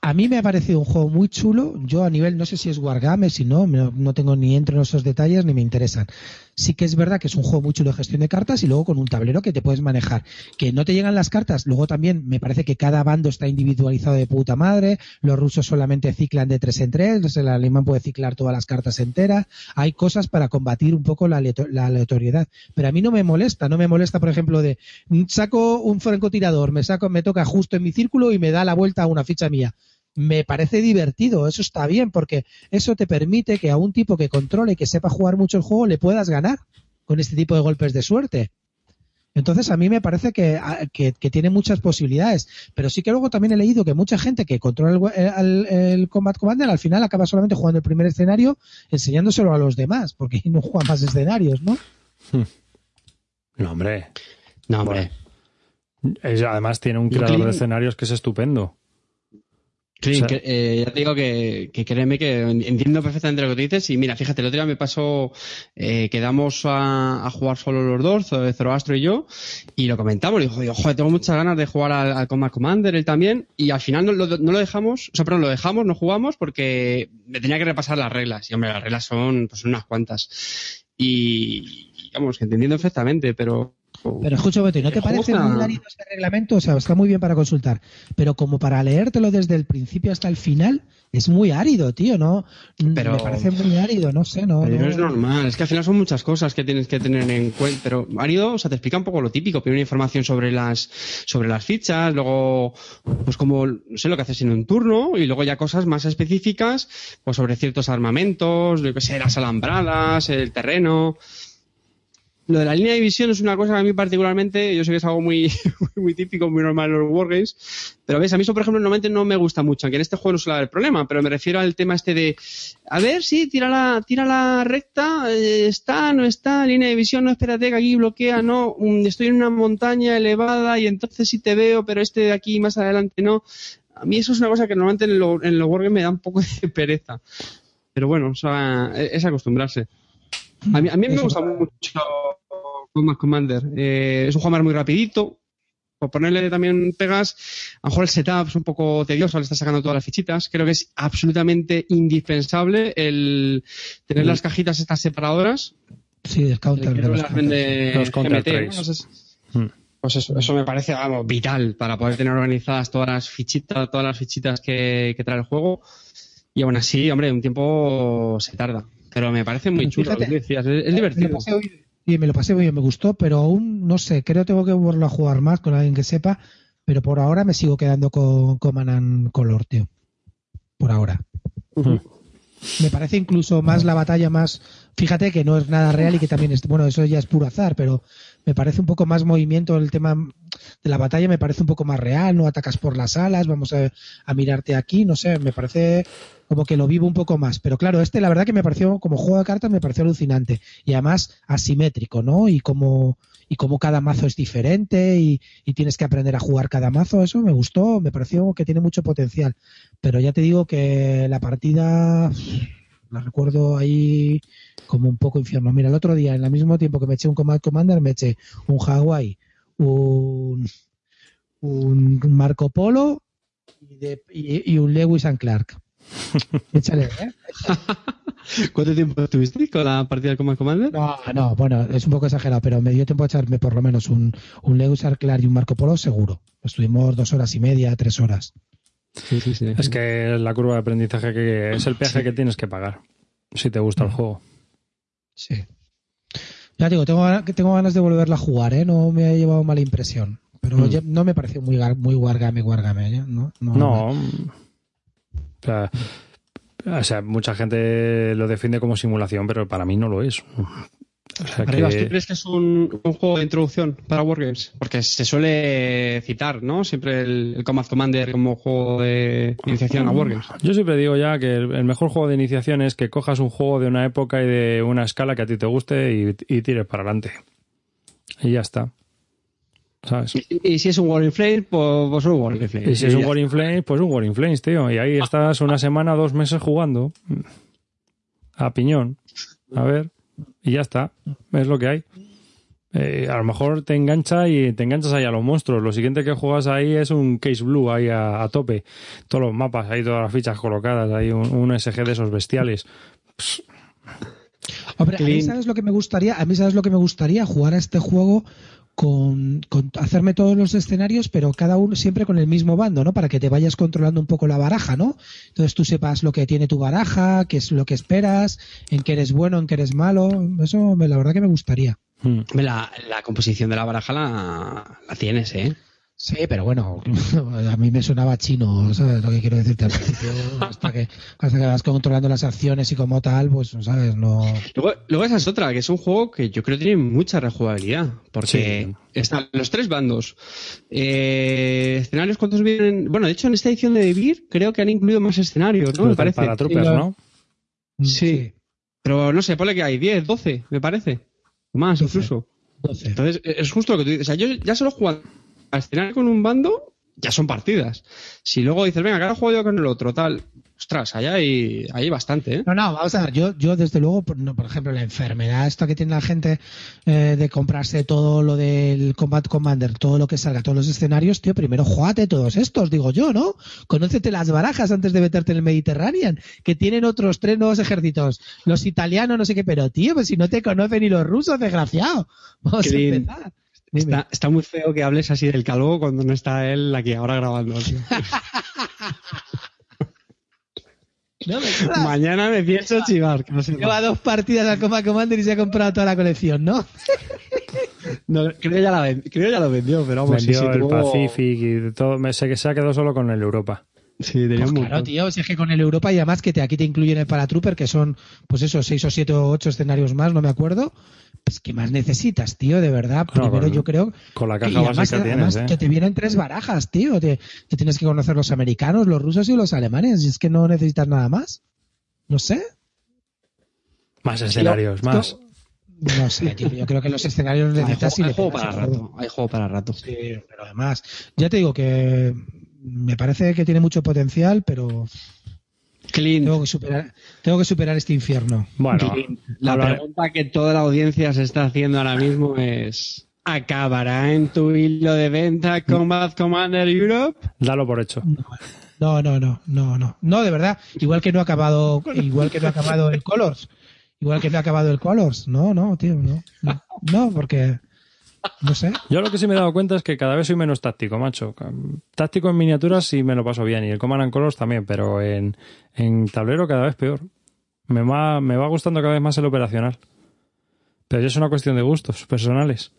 A mí me ha parecido un juego muy chulo. Yo a nivel, no sé si es Wargame, si no, no tengo ni entro en esos detalles ni me interesan. Sí que es verdad que es un juego muy chulo de gestión de cartas y luego con un tablero que te puedes manejar. Que no te llegan las cartas, luego también me parece que cada bando está individualizado de puta madre. Los rusos solamente ciclan de tres en tres, el alemán puede ciclar todas las cartas enteras. Hay cosas para combatir un poco la, la aleatoriedad. Pero a mí no me molesta, no me molesta, por ejemplo, de saco un francotirador, me saco, me toca justo en mi círculo y me da la vuelta a una ficha mía me parece divertido, eso está bien, porque eso te permite que a un tipo que controle y que sepa jugar mucho el juego le puedas ganar con este tipo de golpes de suerte. Entonces a mí me parece que, que, que, tiene muchas posibilidades, pero sí que luego también he leído que mucha gente que controla el, el, el, Combat Commander al final acaba solamente jugando el primer escenario enseñándoselo a los demás, porque no juega más escenarios, ¿no? No, hombre. No, hombre. Bueno, además tiene un creador de escenarios que es estupendo. Sí, o sea, que, eh, ya te digo que, que, créeme que entiendo perfectamente lo que tú dices y mira, fíjate, el otro día me pasó, eh, quedamos a, a, jugar solo los dos, Zoroastro y yo, y lo comentamos, y dijo, joder, tengo muchas ganas de jugar al, al Combat Commander, él también, y al final no, lo, no lo dejamos, o sea, perdón, lo dejamos, no jugamos porque me tenía que repasar las reglas, y hombre, las reglas son pues unas cuantas. Y, digamos, que entendiendo perfectamente, pero pero ¿y no te parece muy árido este reglamento? O sea, está muy bien para consultar, pero como para leértelo desde el principio hasta el final, es muy árido, tío, ¿no? Pero, Me parece muy árido, no sé, no. Pero no es normal, es que al final son muchas cosas que tienes que tener en cuenta. Pero árido, o sea, te explica un poco lo típico, primero información sobre las, sobre las fichas, luego, pues como, no sé lo que haces en un turno, y luego ya cosas más específicas, pues sobre ciertos armamentos, yo que sé, las alambradas, el terreno lo de la línea de visión es una cosa que a mí particularmente, yo sé que es algo muy, muy típico, muy normal en los wargames, pero ves, a mí eso, por ejemplo, normalmente no me gusta mucho, aunque en este juego no suele haber problema, pero me refiero al tema este de, a ver, sí, tira la, tira la recta, eh, está, no está, línea de visión, no, espérate que aquí bloquea, no, um, estoy en una montaña elevada y entonces sí te veo, pero este de aquí más adelante no. A mí eso es una cosa que normalmente en los en lo wargames me da un poco de pereza. Pero bueno, o sea, es acostumbrarse. A mí, a mí me gusta mucho Combat Commander. Eh, es un juego muy rapidito. Por ponerle también pegas, a lo mejor el setup es un poco tedioso, le está sacando todas las fichitas. Creo que es absolutamente indispensable el tener mm. las cajitas estas separadoras. Sí, el counter. De los, las vende los counter GMT, ¿no? Entonces, mm. Pues eso, eso me parece vamos, vital para poder tener organizadas todas las fichitas, todas las fichitas que, que trae el juego. Y aún así, hombre, un tiempo se tarda. Pero me parece muy chulo Fíjate, lo que decías. Es, es divertido. Y me lo pasé muy bien, me gustó, pero aún no sé, creo que tengo que volverlo a jugar más con alguien que sepa, pero por ahora me sigo quedando con Command Color, tío. Por ahora. Uh -huh. Me parece incluso más la batalla más. Fíjate que no es nada real y que también es. Bueno, eso ya es puro azar, pero me parece un poco más movimiento el tema de la batalla, me parece un poco más real, no atacas por las alas, vamos a, a mirarte aquí, no sé, me parece como que lo vivo un poco más. Pero claro, este la verdad que me pareció, como juego de cartas, me pareció alucinante. Y además asimétrico, ¿no? Y como, y como cada mazo es diferente y, y, tienes que aprender a jugar cada mazo, eso me gustó, me pareció que tiene mucho potencial. Pero ya te digo que la partida La recuerdo ahí como un poco infierno. Mira, el otro día, en el mismo tiempo que me eché un Combat Commander, me eché un Hawaii, un, un Marco Polo y, de- y- y un Lewis and Clark. Échale, ¿eh? ¿Cuánto tiempo estuviste con la partida del Command Commander? No, no, bueno, es un poco exagerado, pero me dio tiempo a echarme por lo menos un, un Lewis and Clark y un Marco Polo seguro. Estuvimos dos horas y media, tres horas. Sí, sí, sí. Es que la curva de aprendizaje que es el peaje que tienes que pagar si te gusta el juego. Sí. Ya digo, tengo, tengo ganas de volverla a jugar, ¿eh? No me ha llevado mala impresión. Pero Mm. ya no me pareció muy, muy wargame, wargame, ¿eh? ¿no? No, No. O sea, o sea, mucha gente lo defiende como simulación, pero para mí no lo es. O sea, Arribas, que- ¿tú crees que es un, un juego de introducción para Wargames? Porque se suele citar, ¿no? Siempre el, el Combat Commander como juego de iniciación a Wargames. Yo siempre digo ya que el, el mejor juego de iniciación es que cojas un juego de una época y de una escala que a ti te guste y, y tires para adelante. Y ya está. ¿Sabes? Y, y si es un War in Flames, pues, pues un War in Flames. Y si es un ya. War in Flames, pues un War in Flames, tío. Y ahí estás una semana, dos meses jugando. A piñón. A ver. Y ya está. Es lo que hay. Eh, a lo mejor te engancha y te enganchas ahí a los monstruos. Lo siguiente que juegas ahí es un Case Blue ahí a, a tope. Todos los mapas, ahí todas las fichas colocadas, ahí un, un SG de esos bestiales. Hombre, a mí sabes lo que me gustaría, a mí sabes lo que me gustaría jugar a este juego con, con hacerme todos los escenarios, pero cada uno siempre con el mismo bando, ¿no? Para que te vayas controlando un poco la baraja, ¿no? Entonces tú sepas lo que tiene tu baraja, qué es lo que esperas, en qué eres bueno, en qué eres malo. Eso me, la verdad que me gustaría. Hmm. La, la composición de la baraja la, la tienes, ¿eh? Sí, pero bueno, a mí me sonaba chino, ¿sabes lo que quiero decirte al principio? Hasta que, hasta que vas controlando las acciones y como tal, pues, ¿sabes? No. Luego, luego esa es otra, que es un juego que yo creo que tiene mucha rejugabilidad. Porque Sí. están los tres bandos. Eh, escenarios, ¿cuántos vienen? Bueno, de hecho, en esta edición de Vivir creo que han incluido más escenarios, ¿no? Me parece. Paratroopers, Sí, ¿no? Sí. Pero no sé, ponle que hay 10, 12, me parece. O más, 12. incluso. 12. Entonces, es justo lo que tú dices. O sea, yo ya solo jugando a escenario con un bando, ya son partidas. Si luego dices, venga, que ahora juego yo con el otro, tal. Ostras, allá hay, hay bastante, ¿eh? No, no, vamos a ver, yo, yo desde luego, por, no, por ejemplo, la enfermedad esta que tiene la gente eh, de comprarse todo lo del Combat Commander, todo lo que salga, todos los escenarios, tío, primero jugate todos estos, digo yo, ¿no? Conócete las barajas antes de meterte en el Mediterranean, que tienen otros tres nuevos ejércitos, los italianos, no sé qué, pero tío, pues si no te conocen ni los rusos, desgraciado. Vamos a empezar. Está, está muy feo que hables así del calvo cuando no está él aquí ahora grabando. No me. Mañana me pienso chivar. que no sé. Lleva dos partidas al Combat Commander y se ha comprado toda la colección, ¿no? No, creo, ya la ven- creo ya lo vendió, pero vamos, sí, Vendió sí, el tuvo- Pacific y todo. Me sé que se ha quedado solo con el Europa. Sí, tenía Pues un claro, tío, si es que con el Europa y además que te, aquí te incluyen el Paratrooper, que son, pues eso, seis o siete o ocho escenarios más, no me acuerdo. Pues, ¿qué más necesitas, tío? De verdad, primero con- yo creo. Con la caja además, básica además tienes, que ¿eh? te vienen tres barajas, tío. Te, te tienes que conocer los americanos, los rusos y los alemanes. Y es que no necesitas nada más. No sé. Más escenarios, más. No sé, tío. Yo creo que los escenarios Hay necesitas juego, y hay juego para rato. Hay juego para rato. Sí, pero además, ya te digo que me parece que tiene mucho potencial, pero Clint, tengo que superar, tengo que superar este infierno. Bueno, Clint, la pregunta que toda la audiencia se está haciendo ahora mismo es: ¿acabará en tu hilo de venta Combat Commander Europe? dalo por hecho. No, no, no, no, no. No, de verdad. Igual que no ha acabado, igual que no ha acabado el Colors. Igual que no ha acabado el Colors. No, no, tío, no. No, No, porque no sé. Yo lo que sí me he dado cuenta es que cada vez soy menos táctico, macho. Táctico en miniaturas sí me lo paso bien y el Command and Colors también, pero en, en tablero cada vez peor. Me va, me va gustando cada vez más el operacional. Pero ya es una cuestión de gustos personales.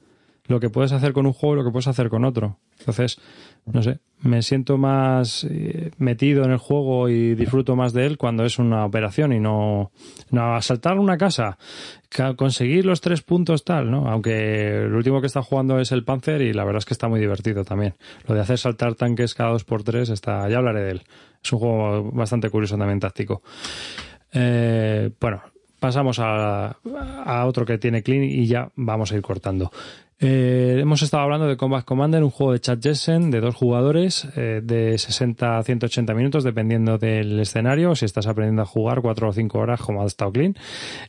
Lo que puedes hacer con un juego y lo que puedes hacer con otro. Entonces, no sé, me siento más eh, metido en el juego y disfruto más de él cuando es una operación y no, no asaltar una casa, ca- conseguir los tres puntos tal, ¿no? Aunque el último que está jugando es el Panzer y la verdad es que está muy divertido también. Lo de hacer saltar tanques cada dos por tres está, ya hablaré de él. Es un juego bastante curioso también táctico. Eh, bueno, pasamos a, a otro que tiene Clean y ya vamos a ir cortando. Eh, hemos estado hablando de Combat Commander, un juego de chat Jessen de dos jugadores eh, de 60 a 180 minutos, dependiendo del escenario. Si estás aprendiendo a jugar 4 o 5 horas, como ha estado Clean.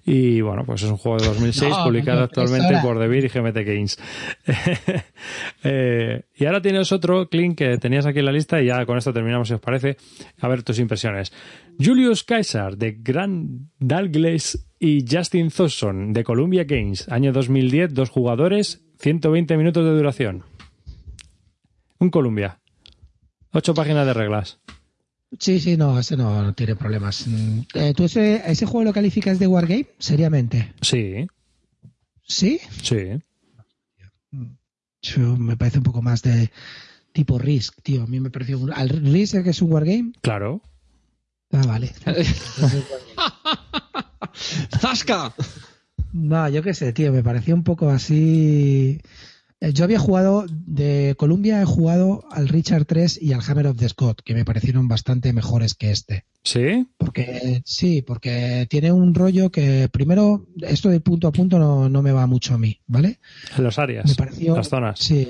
Y bueno, pues es un juego de 2006, No, publicado actualmente horas. por Devir y GMT Games. Eh, y ahora tienes otro, Clean, que tenías aquí en la lista, y ya con esto terminamos, si os parece. A ver tus impresiones. Julius Caesar, de Grand Dalgles y Justin Thompson, de Columbia Games. Año 2010, dos jugadores, 120 minutos de duración. Un Columbia. Ocho páginas de reglas. Sí, sí, no, ese no, no tiene problemas. Mm, eh, ¿Tú ese, ese juego lo calificas de Wargame? Seriamente. Sí, ¿Sí? sí. Yo- me parece un poco más de tipo Risk, tío. A mí me pareció. un- ¿Al Risk que es un Wargame? Claro. Ah, vale. ¡Zasca! No, yo qué sé, tío, me pareció un poco así. Eh, Yo había jugado de Columbia, he jugado al Richard 3 y al Hammer of the Scott, que me parecieron bastante mejores que este. ¿Sí? Porque sí, porque tiene un rollo que primero esto de punto a punto no, no me va mucho a mí, ¿vale? En los áreas. Me pareció Las zonas. Sí,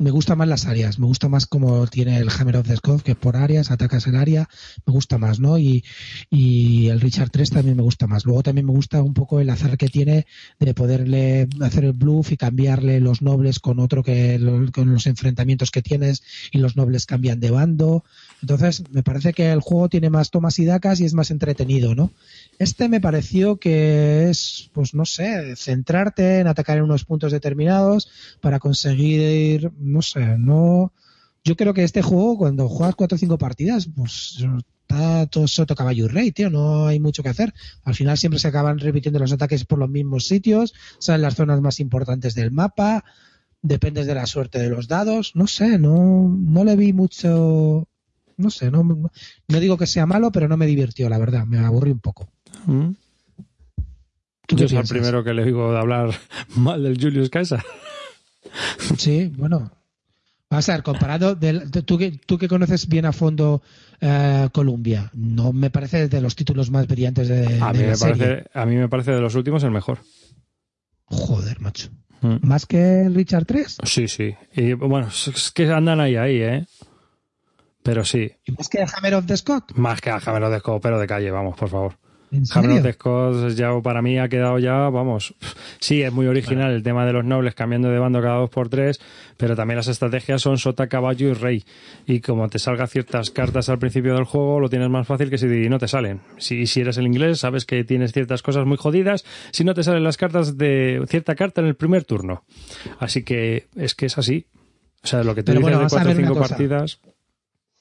me gustan más las áreas, me gusta más como tiene el Hammer of the Scott, que por áreas, atacas el área, me gusta más, ¿no? Y, y el Richard 3 también me gusta más. Luego también me gusta un poco el azar que tiene de poderle hacer el bluff y cambiarle los nobles con otro que lo- con los enfrentamientos que tienes y los nobles cambian de bando. Entonces, me parece que el juego tiene más tomas y dacas y es más entretenido, ¿no? Este me pareció que es, pues no sé, centrarte en atacar en unos puntos determinados para conseguir, no sé, no. Yo creo que este juego, cuando juegas cuatro o cinco partidas, pues está todo soto caballo y rey, tío, no hay mucho que hacer. Al final siempre se acaban repitiendo los ataques por los mismos sitios, salen las zonas más importantes del mapa, dependes de la suerte de los dados, no sé, no, no le vi mucho, no sé, no, no digo que sea malo, pero no me divirtió, la verdad, me aburrí un poco. Mm. ¿Tú qué Yo soy el primero que le digo de hablar mal del Julius Caesar. Sí, bueno. Vamos a ver, comparado, del- tú, que, tú que conoces bien a fondo eh, Columbia, no me parece de los títulos más brillantes de, A de mí, la me serie. parece, a mí me parece de los últimos el mejor. Joder, macho. Mm. ¿Más que Richard 3? Sí, sí. Y bueno, es que andan ahí, ahí, ¿eh? Pero sí, ¿Y más que el Hammer of the Scott? más que a Hammer de Scott, pero de calle, vamos, por favor. ¿En Hammer of Scott ya para mí ha quedado ya, vamos, sí, es muy original el tema de los nobles cambiando de bando cada dos por tres, pero también las estrategias son sota, caballo y rey. Y como te salgan ciertas cartas al principio del juego, lo tienes más fácil que si no te salen. Si, si eres el inglés, sabes que tienes ciertas cosas muy jodidas si no te salen las cartas de cierta carta en el primer turno. Así que es que es así. O sea, lo que tú Pero dices bueno, de a cuatro o cinco partidas.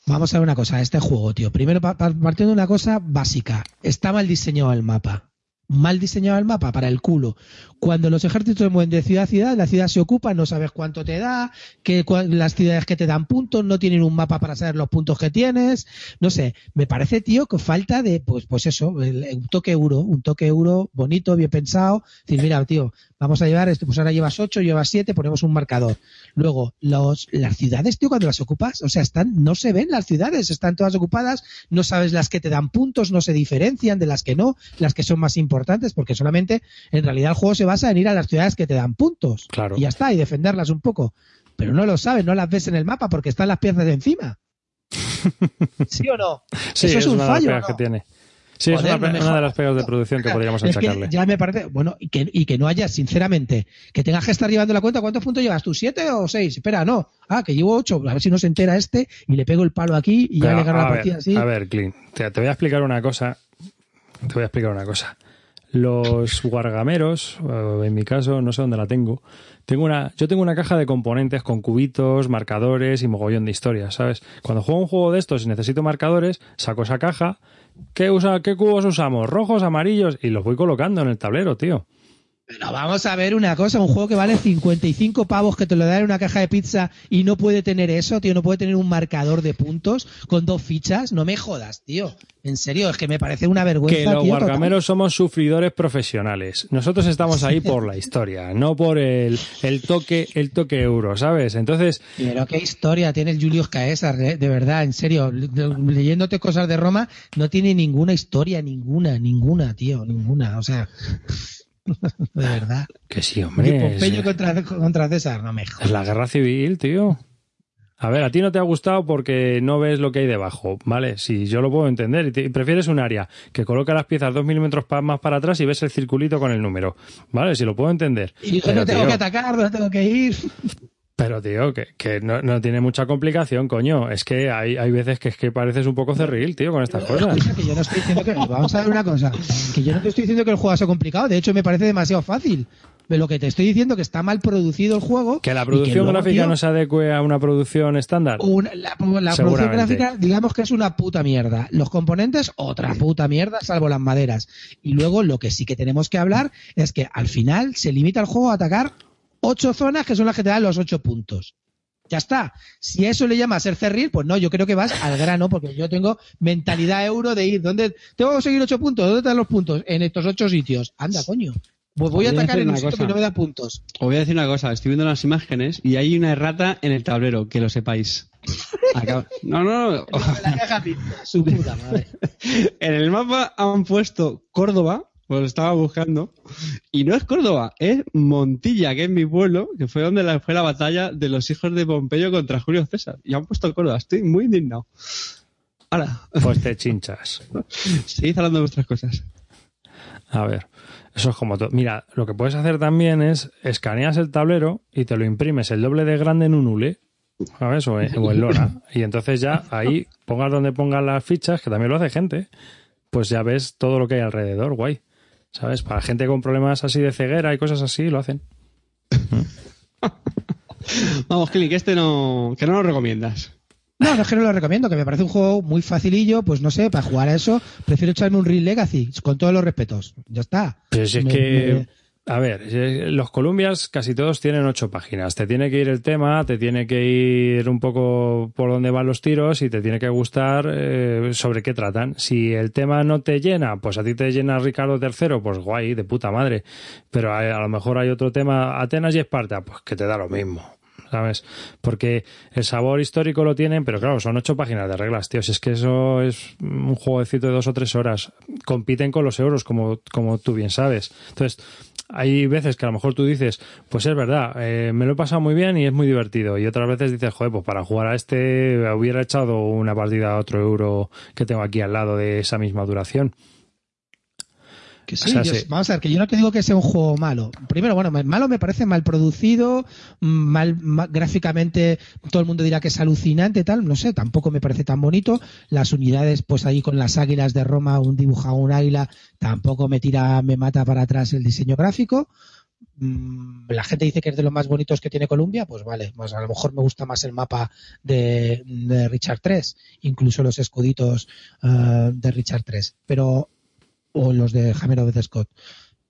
Vamos a ver una cosa, este juego, tío. Primero, pa- pa- partiendo de una cosa básica. Está mal diseñado el mapa. Mal diseñado el mapa para el culo. Cuando los ejércitos se mueven de ciudad a ciudad, la ciudad se ocupa, no sabes cuánto te da, que las ciudades que te dan puntos no tienen un mapa para saber los puntos que tienes. No sé, me parece, tío, que falta de, pues, pues eso, el- un toque euro, un toque euro bonito, bien pensado. Decir, mira, tío, vamos a llevar esto, pues ahora llevas 8, llevas 7, ponemos un marcador. Luego, los, las ciudades, tío, cuando las ocupas, o sea, están, no se ven las ciudades, están todas ocupadas, no sabes las que te dan puntos, no se diferencian de las que no, las que son más importantes, porque solamente, en realidad el juego se basa en ir a las ciudades que te dan puntos. Claro. Y ya está, y defenderlas un poco. Pero no lo sabes, no las ves en el mapa porque están las piezas de encima. ¿Sí o no? Sí, Eso es, un fallo. que tiene. Sí, Joder, es una, una de las pegas de producción que podríamos Es que achacarle. ya me parece, bueno, y que, y que no haya, sinceramente, que tengas que estar llevando la cuenta, ¿cuántos puntos llevas tú? ¿Siete o seis? Espera, no. Ah, que llevo ocho, a ver si no se entera este y le pego el palo aquí y ya Pero, le gano la ver, partida así. A ver, Clint, te, te voy a explicar una cosa. Te voy a explicar una cosa. Los wargameros, eh, en mi caso, no sé dónde la tengo. Tengo una, yo tengo una caja de componentes con cubitos, marcadores y mogollón de historias, ¿sabes? Cuando juego un juego de estos y necesito marcadores, saco esa caja. ¿Qué, usa, ¿Qué cubos usamos? Rojos, amarillos y los voy colocando en el tablero, tío. Pero vamos a ver una cosa, un juego que vale 55 pavos que te lo dan en una caja de pizza y no puede tener eso, tío, no puede tener un marcador de puntos con dos fichas, no me jodas, tío. En serio, es que me parece una vergüenza, Que los tío, total. wargameros somos sufridores profesionales. Nosotros estamos ahí por la historia, no por el, el toque, el toque euro, ¿sabes? Entonces, Pero qué historia tiene el Julius Caesar, eh, de verdad, en serio. Le- Leyéndote cosas de Roma, no tiene ninguna historia, ninguna, ninguna, tío, ninguna. O sea, de verdad. Que sí, hombre. Y Pompeyo contra, contra César, no me jodas. Es la guerra civil, tío. A ver, a ti no te ha gustado porque no ves lo que hay debajo, ¿vale? Sí, yo lo puedo entender. Y, te- y prefieres un área que coloca las piezas dos milímetros más para atrás y ves el circulito con el número, ¿vale? Sí, lo puedo entender. Y Pero, no tengo tío, que atacar, no tengo que ir. pero, tío, que, que no, no tiene mucha complicación, coño. Es que hay, hay veces que es que pareces un poco cerril, tío, con estas cosas. Que yo no estoy diciendo que. Vamos a ver una cosa. Que yo no te estoy diciendo que el juego sea complicado. De hecho, me parece demasiado fácil. Pero lo que te estoy diciendo que está mal producido el juego. Que la producción gráfica tío, no se adecue a una producción estándar. una- la, la producción gráfica, digamos que es una puta mierda. Los componentes, otra puta mierda, salvo las maderas. Y luego lo que sí que tenemos que hablar es que al final se limita el juego a atacar ocho zonas que son las que te dan los ocho puntos. Ya está. Si eso le llama a ser cerril, pues no, yo creo que vas al grano, porque yo tengo mentalidad euro de ir. ¿Dónde tengo que conseguir ocho puntos? ¿Dónde están los puntos? En estos ocho sitios. Anda, coño. Pues voy a Voy a atacar en un sitio cosa. que no me da puntos. Os voy a decir una cosa, estoy viendo las imágenes y hay una errata en el tablero, que lo sepáis. No, no, no. La caja su puta madre. En el mapa han puesto Córdoba, pues lo estaba buscando, y no es Córdoba, es Montilla, que es mi pueblo, que fue donde la- fue la batalla de los hijos de Pompeyo contra Julio César. Y han puesto Córdoba, estoy muy indignado. Ahora, Pues te chinchas. seguid hablando de vuestras cosas. A ver, eso es como todo. Mira, lo que puedes hacer también es escaneas el tablero y te lo imprimes el doble de grande en un hule, ¿sabes? O en, o en lona. Y entonces ya ahí pongas donde pongas las fichas, que también lo hace gente, pues ya ves todo lo que hay alrededor, guay. ¿Sabes? Para gente con problemas así de ceguera y cosas así, lo hacen. Vamos, Kili, que este no, que no lo recomiendas. No, no es que no lo recomiendo, que me parece un juego muy facilillo, pues no sé, para jugar a eso, prefiero echarme un Real Legacy, con todos los respetos. Ya está. Pero si es Me- que, me- a ver, eh, los Columbias casi todos tienen ocho páginas. Te tiene que ir el tema, te tiene que ir un poco por dónde van los tiros y te tiene que gustar eh, sobre qué tratan. Si el tema no te llena, pues a ti te llena Ricardo III, pues guay, de puta madre. Pero a, lo mejor hay otro tema, Atenas y Esparta, pues que te da lo mismo. ¿Sabes? Porque el sabor histórico lo tienen, pero claro, son ocho páginas de reglas, tío. Si es que eso es un jueguecito de dos o tres horas. Compiten con los euros, como, como tú bien sabes. Entonces, hay veces que a lo mejor tú dices, pues es verdad, eh, me lo he pasado muy bien y es muy divertido. Y otras veces dices, joder, pues para jugar a este hubiera echado una partida a otro euro que tengo aquí al lado de esa misma duración. Que sí, O sea, yo- sí. vamos a ver, que yo no te digo que sea un juego malo. Primero, bueno, malo me parece mal producido, mal, ma- gráficamente todo el mundo dirá que es alucinante, tal, no sé, tampoco me parece tan bonito. Las unidades, pues ahí con las águilas de Roma, un dibujado un águila, tampoco me tira, me mata para atrás el diseño gráfico. Mm, La gente dice que es de los más bonitos que tiene Columbia, pues vale, pues a lo mejor me gusta más el mapa de, de Richard III, incluso los escuditos eh, de Richard III. Pero o los de Hammer of the Scott.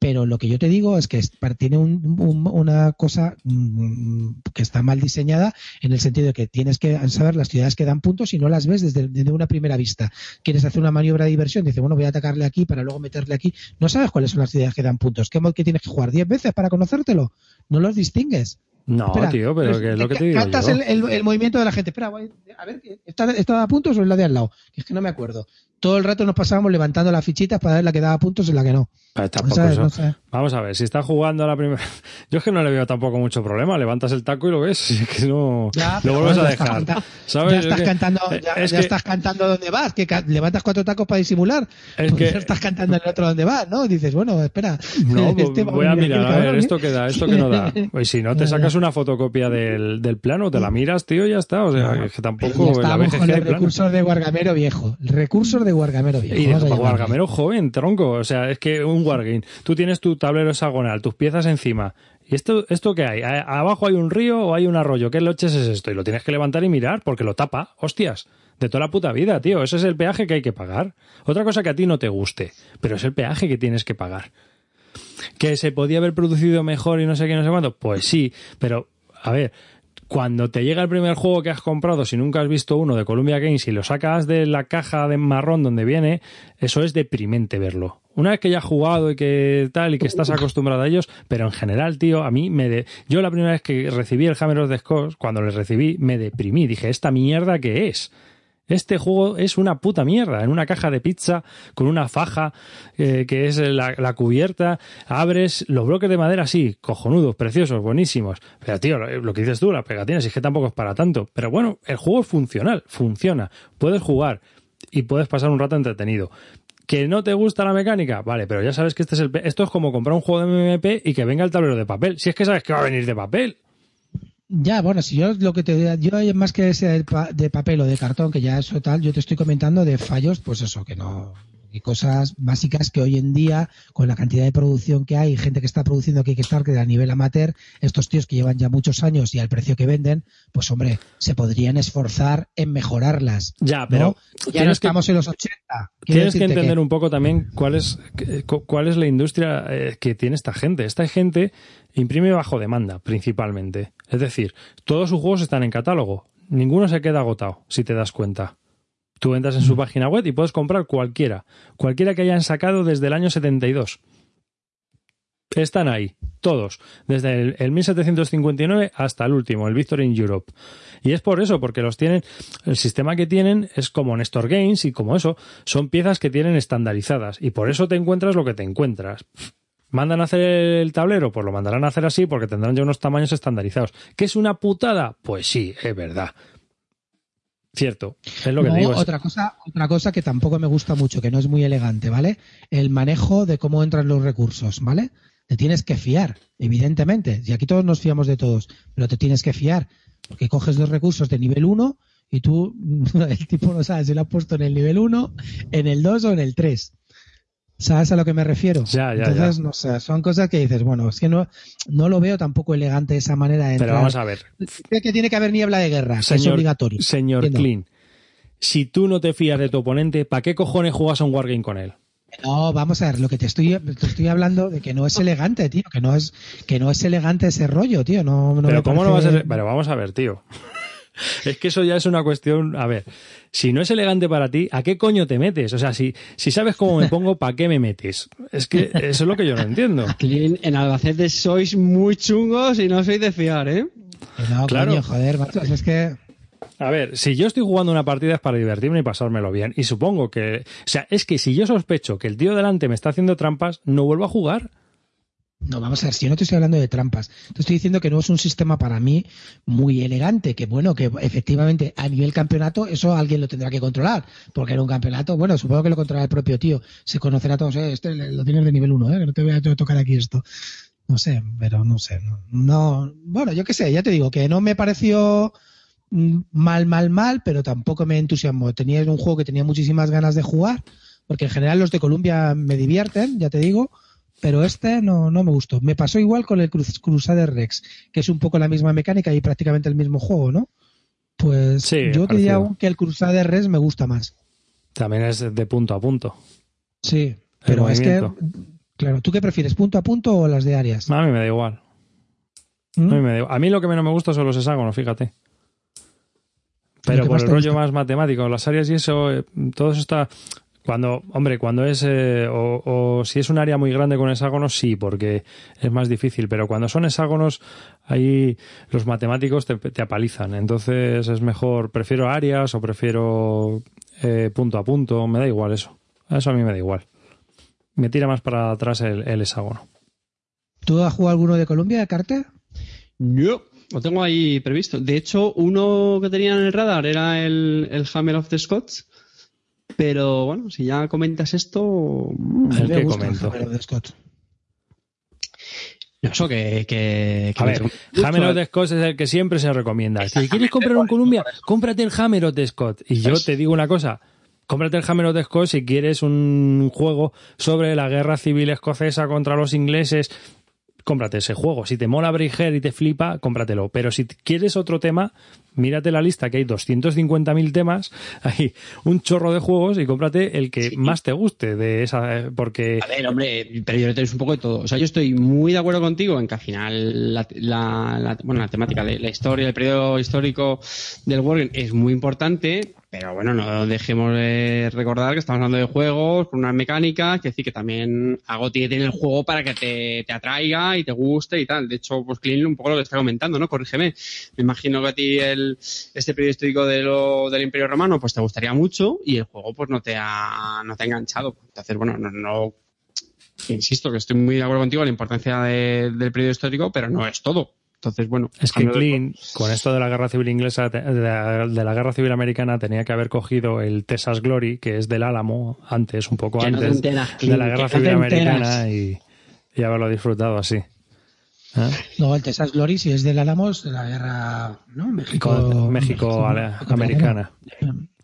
Pero lo que yo te digo es que tiene un- un- una cosa mm, que está mal diseñada en el sentido de que tienes que saber las ciudades que dan puntos y no las ves desde, una primera vista. Quieres hacer una maniobra de diversión, dice, bueno, voy a atacarle aquí para luego meterle aquí. No sabes cuáles son las ciudades que dan puntos. ¿Qué mod que tienes que jugar? ¿10 veces para conocértelo? No los distingues. No, Espera, tío, pero pues, que es lo que te digo Cantas yo. el, el- el movimiento de la gente. Espera, voy- a ver, ¿está, ¿está a puntos o es la de al lado? Es que no me acuerdo. Todo el rato nos pasábamos levantando las fichitas para ver la que daba puntos y la que no. Pero tampoco ¿Sabes? eso- No. Vamos a ver, si está jugando a la primera. Yo es que no le veo tampoco mucho problema. Levantas el taco y lo ves. y es que no. Ya, lo vuelves bueno, a estás dejar. Ya Es estás que- cantando, eh, ya, es ya que- estás cantando dónde vas, que levantas cuatro tacos para disimular. Es Pues que- ya estás cantando el otro dónde vas, ¿no? Dices, bueno, espera. No, pues este voy a mirar, a ver, cabrón, esto ¿eh? que da, esto que no da. Y si no, te sacas. Una fotocopia del, del plano, te la miras, tío, y ya está. O sea, es que tampoco ya la con el plano. recursos de Guargamero viejo. Recursos de Guargamero viejo. Y de. Guargamero joven, tronco. O sea, es que un Wargame. Tú tienes tu tablero hexagonal, tus piezas encima. ¿Y esto, esto qué hay? ¿A- ¿Abajo hay un río o hay un arroyo? ¿Qué loches es esto? Y lo tienes que levantar y mirar porque lo tapa. Hostias. De toda la puta vida, tío. Ese es el peaje que hay que pagar. Otra cosa que a ti no te guste. Pero es el peaje que tienes que pagar. ¿Que se podía haber producido mejor y no sé qué, no sé cuánto? Pues sí, pero, a ver, cuando te llega el primer juego que has comprado, si nunca has visto uno de Columbia Games y lo sacas de la caja de marrón donde viene, eso es deprimente verlo. Una vez que ya has jugado y que tal y que estás acostumbrado a ellos, pero en general, tío, a mí me de... yo la primera vez que recibí el Hammer of the Scott, cuando le recibí, me deprimí, dije, esta mierda qué es. Este juego es una puta mierda. En una caja de pizza, con una faja, eh, que es la, cubierta, abres los bloques de madera así, cojonudos, preciosos, buenísimos. Pero tío, lo que dices tú, las pegatinas, es que tampoco es para tanto. Pero bueno, el juego es funcional, funciona. Puedes jugar y puedes pasar un rato entretenido. ¿Que no te gusta la mecánica? Vale, pero ya sabes que este es el, esto es como comprar un juego de MMP y que venga el tablero de papel. Si es que sabes que va a venir de papel. Ya, bueno, si yo lo que te yo más que sea de papel o de cartón, que ya eso tal, yo te estoy comentando de fallos, pues eso, que no, y cosas básicas que hoy en día, con la cantidad de producción que hay, gente que está produciendo que a nivel amateur, estos tíos que llevan ya muchos años y al precio que venden, pues hombre, se podrían esforzar en mejorarlas. Ya, pero ya no estamos en los 80. Tienes que entender un poco también cuál es, cuál es la industria eh, que tiene esta gente. Esta gente imprime bajo demanda, principalmente. Es decir, todos sus juegos están en catálogo. Ninguno se queda agotado, si te das cuenta. Tú entras en su página web y puedes comprar cualquiera, cualquiera que hayan sacado desde el año 72. Están ahí, todos, desde el, 1759 hasta el último, el Victory in Europe. Y es por eso, porque los tienen, el sistema que tienen es como Nestor Games y como eso, son piezas que tienen estandarizadas y por eso te encuentras lo que te encuentras. ¿Mandan a hacer el tablero? Pues lo mandarán a hacer así porque tendrán ya unos tamaños estandarizados. ¿Qué es una putada? Pues sí, es verdad. Cierto, es lo que digo. Otra cosa, otra cosa que tampoco me gusta mucho, que no es muy elegante, ¿vale? El manejo de cómo entran los recursos, ¿vale? Te tienes que fiar, evidentemente. Y aquí todos nos fiamos de todos, pero te tienes que fiar. Porque coges los recursos de nivel 1 y tú, el tipo no sabe si lo has puesto en el nivel 1, en el 2 o en el 3. ¿Sabes a lo que me refiero? Ya, ya, Entonces, no sé, son cosas que dices, bueno, es que no, no lo veo tampoco elegante esa manera de Pero vamos a ver. Que tiene que haber niebla de guerra, es obligatorio. Señor Clean, si tú no te fías de tu oponente, ¿para qué cojones juegas a un wargame con él? No, vamos a ver, lo que te estoy, te estoy hablando de que no es elegante, tío, que no es, que no es elegante ese rollo, tío. No, no Pero ¿cómo no va a ser? Pero vamos a ver, tío. Es que eso ya es una cuestión, a ver, si no es elegante para ti, ¿a qué coño te metes? O sea, si, si sabes cómo me pongo, ¿para qué me metes? Es que eso es lo que yo no entiendo. en Albacete sois muy chungos y no sois de fiar, ¿eh? No, claro. coño, joder, macho, es que... A ver, si yo estoy jugando una partida es para divertirme y pasármelo bien. Y supongo que... O sea, es que si yo sospecho que el tío delante me está haciendo trampas, no vuelvo a jugar. No, vamos a ver, si yo no te estoy hablando de trampas, te estoy diciendo que no es un sistema para mí muy elegante, que bueno, que efectivamente a nivel campeonato eso alguien lo tendrá que controlar, porque en un campeonato, bueno, supongo que lo controla el propio tío, se conocerá a todos, eh, este lo tienes de nivel 1, eh, que no te voy a tocar aquí esto. No sé, pero no sé, no, no bueno, yo qué sé, ya te digo que no me pareció mm, mal, mal, mal, pero tampoco me entusiasmó. Tenía un juego que tenía muchísimas ganas de jugar, porque en general los de Columbia me divierten, ya te digo, pero este no, no me gustó. Me pasó igual con el Crusader Rex, que es un poco la misma mecánica y prácticamente el mismo juego, ¿no? Pues yo diría que el Crusader Rex me gusta más. También es de punto a punto. Sí, pero es que, claro, ¿tú qué prefieres, punto a punto o las de áreas? A mí me da igual. ¿Mm? A, mí me da a mí lo que menos me gusta son los hexágonos, fíjate. Pero por el rollo más matemático, las áreas y eso, eh, todo eso está. Cuando, hombre, cuando es, eh, o, si es un área muy grande con hexágonos, sí, porque es más difícil, pero cuando son hexágonos, ahí los matemáticos te, apalizan. Entonces es mejor, prefiero áreas o prefiero eh, punto a punto, me da igual eso. Eso a mí me da igual. Me tira más para atrás el, hexágono. ¿Tú has jugado alguno de Colombia de carta? No, lo tengo ahí previsto. De hecho, uno que tenía en el radar era el, el Hammer of the Scots pero bueno, si ya comentas esto. ¿El que comento? No, eso que. que, a ver, Hammer of the Scott es el que siempre se recomienda. Si quieres comprar un Columbia, cómprate el Hammer of the Scott. Y yo te digo una cosa. Cómprate el Hammer of the Scott si quieres un juego sobre la guerra civil escocesa contra los ingleses cómprate ese juego. Si te mola Briger y te flipa, cómpratelo. Pero si quieres otro tema, mírate la lista que hay 250.000 temas, hay un chorro de juegos y cómprate el que más te guste de esa, porque... A ver, hombre, pero yo tenéis un poco de todo. O sea, yo estoy muy de acuerdo contigo en que al final la, la, bueno, la temática, la, la, historia, el periodo histórico del Wargame es muy importante, pero bueno, no dejemos de recordar que estamos hablando de juegos con unas mecánicas, que decir que también algo tiene tener el juego para que te, te, atraiga y te guste y tal. De hecho, pues Clean un poco lo que está comentando, ¿no? Corrígeme. Me imagino que a ti el el, este periodo histórico de lo, del Imperio Romano, pues te gustaría mucho y el juego pues no te ha, no te ha enganchado. Entonces, bueno, no, no insisto que estoy muy de acuerdo contigo en la importancia de- del periodo histórico, pero no es todo. Entonces, bueno. Es que cambio de- con esto de la guerra civil inglesa, de la, de la guerra civil americana, tenía que haber cogido el Texas Glory, que es del Álamo, antes, un poco Que no te antes de la guerra civil americana y haberlo disfrutado así. ¿Eh? No, el Texas Glory, si es del Álamos, de la guerra, ¿no? México, México americana,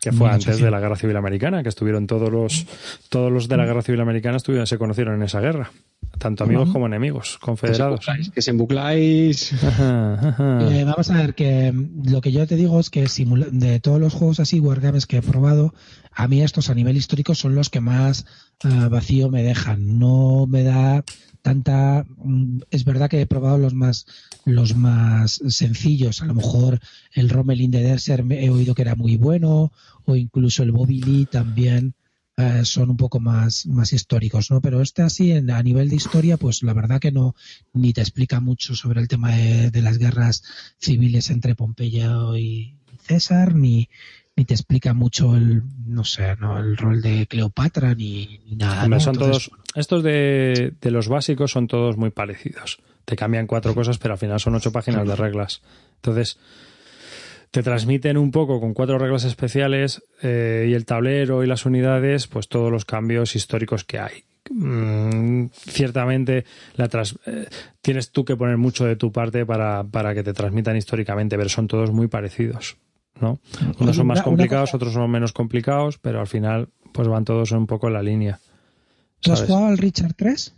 que fue antes de la guerra civil americana, que estuvieron todos los todos los de la guerra civil americana estuvieron, se conocieron en esa guerra, tanto amigos como enemigos, confederados. Que se embucláis. Ajá, ajá. Eh, vamos a ver que mm, lo que yo te digo es que simula- de todos los juegos así, Wargames que he probado, a mí estos a nivel histórico son los que más ah, vacío me dejan. No me da tanta. mm, Es verdad que he probado los más los más sencillos. A lo mejor el Rommel in the Desert me- he oído que era muy bueno, o incluso el Bobby Lee también. eh, son un poco más, más históricos, ¿no? Pero este así, en- a nivel de historia, pues la verdad que no, ni te explica mucho sobre el tema de, de las guerras civiles entre Pompeyo y César, ni, ni te explica mucho el, no sé, ¿no? el rol de Cleopatra, ni, ni nada. Hombre, ¿no? son Entonces, todos, estos de, de los básicos son todos muy parecidos. Te cambian cuatro cosas, pero al final son ocho páginas de reglas. Entonces, te transmiten un poco con cuatro reglas especiales eh, y el tablero y las unidades, pues todos los cambios históricos que hay. Mm, ciertamente la eh, tienes tú que poner mucho de tu parte para, para que te transmitan históricamente, pero son todos muy parecidos. ¿No? Unos son más complicados, otros son menos complicados, pero al final pues van todos un poco en la línea. ¿Tú has jugado al Richard 3?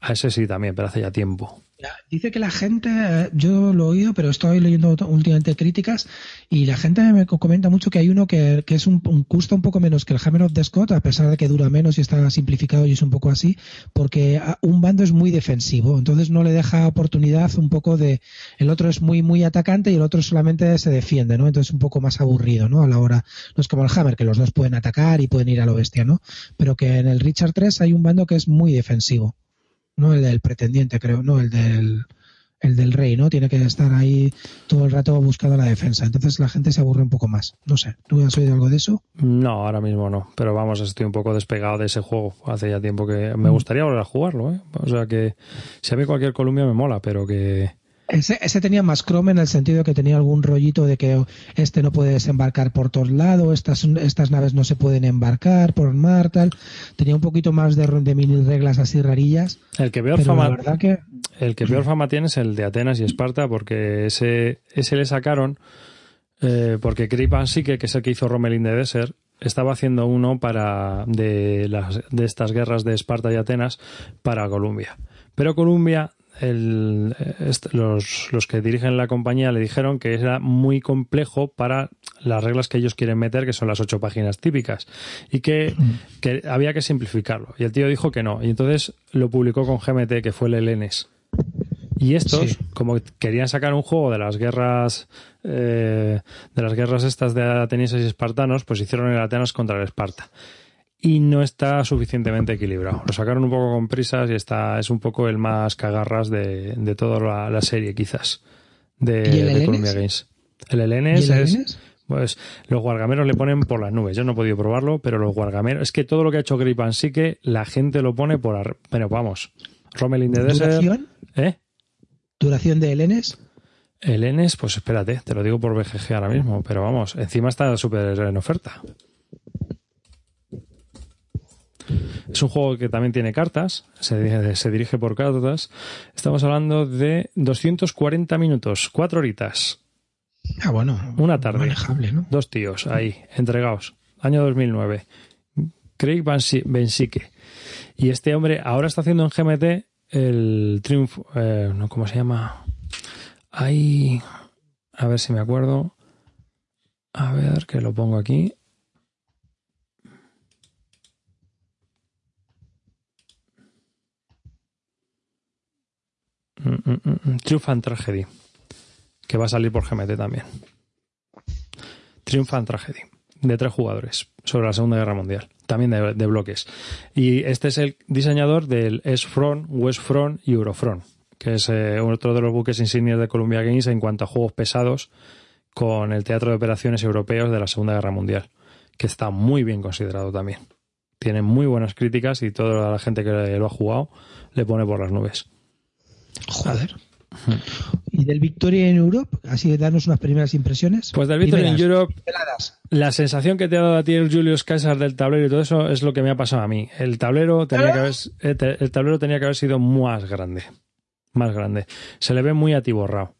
A ese sí también, pero hace ya tiempo. Dice que la gente, eh, yo lo he oído, pero estoy leyendo últimamente críticas y la gente me co- comenta mucho que hay uno que, es un, un un poco menos que el Hammer of the Scott, a pesar de que dura menos y está simplificado y es un poco así, porque ah, un bando es muy defensivo, entonces no le deja oportunidad un poco de, el otro es muy muy atacante y el otro solamente se defiende, ¿no? Entonces un poco más aburrido, ¿no? A la hora, no es como el Hammer, que los dos pueden atacar y pueden ir a lo bestia, ¿no? Pero que en el Richard 3 hay un bando que es muy defensivo no el del pretendiente, creo, no el del el del rey, ¿no? Tiene que estar ahí todo el rato buscando la defensa. Entonces la gente se aburre un poco más. No sé, ¿tú has oído algo de eso? No, ahora mismo no. Pero vamos, estoy un poco despegado de ese juego. Hace ya tiempo que me gustaría volver a jugarlo, ¿eh? O sea que si a mí cualquier Columbia me mola, pero que... Ese, ese tenía más Chrome en el sentido que tenía algún rollito de que este no puede desembarcar por todos lados, estas, estas naves no se pueden embarcar por mar, tal. Tenía un poquito más de, de mini reglas así rarillas. El que peor fama... que El que peor fama tiene es el de Atenas y Esparta, porque ese, ese le sacaron eh, porque Van Sique, que es el que hizo Rommel in the Desert, estaba haciendo uno para de, las, de estas guerras de Esparta y Atenas para Columbia. Pero Columbia, el, los, los que dirigen la compañía le dijeron que era muy complejo para las reglas que ellos quieren meter, que son las ocho páginas típicas, y que, que había que simplificarlo. Y el tío dijo que no. Y entonces lo publicó con GMT, que fue el Elenes. Y estos, Sí. como querían sacar un juego de las guerras eh, de las guerras estas de atenienses y espartanos, pues hicieron el Atenas contra el Esparta. Y no está suficientemente equilibrado. Lo sacaron un poco con prisas y está, es un poco el más cagarras de, de toda la, la serie, quizás, de, ¿Y el de? Columbia Games. El ¿Y Elenes el es, pues los guargameros le ponen por las nubes. Yo no he podido probarlo, pero los guargameros. Es que todo lo que ha hecho Gripan sí que la gente lo pone por. ar- Pero vamos. Rommel in the Desert. ¿Duración? ¿Eh? ¿Duración de? El Enes, pues espérate, te lo digo por BGG ahora mismo, pero vamos, encima está súper en oferta. Es un juego que también tiene cartas, se, dirige- se dirige por cartas. Estamos hablando de 240 minutos, cuatro horitas. Ah, bueno. Una tarde. Manejable, ¿no? Dos tíos ahí, entregados. Año 2009. Craig Bensique. Y este hombre ahora está haciendo en GMT el Triumph. eh, ¿Cómo se llama? Ahí. A ver si me acuerdo. A ver, que lo pongo aquí. Mm, mm, mm, mm. Tragedy. Que va a salir por GMT también. Triumph and Tragedy. De tres jugadores. Sobre la Segunda Guerra Mundial. También de, de bloques. Y este es el diseñador del S-Front, West-Front y Eurofront. Que es eh, otro de los buques insignias de Columbia Games en cuanto a juegos pesados con el Teatro de Operaciones Europeos de la Segunda Guerra Mundial, que está muy bien considerado también. Tiene muy buenas críticas y toda la gente que lo ha jugado le pone por las nubes. Joder. ¿Y del Victoria en Europe? Así de darnos unas primeras impresiones. Pues del Victoria en Europe, la sensación que te ha dado a ti el Julius Caesar del tablero y todo eso es lo que me ha pasado a mí. El tablero tenía que haber, eh, el tablero tenía que haber sido más grande. Más grande. Se le ve muy atiborrado.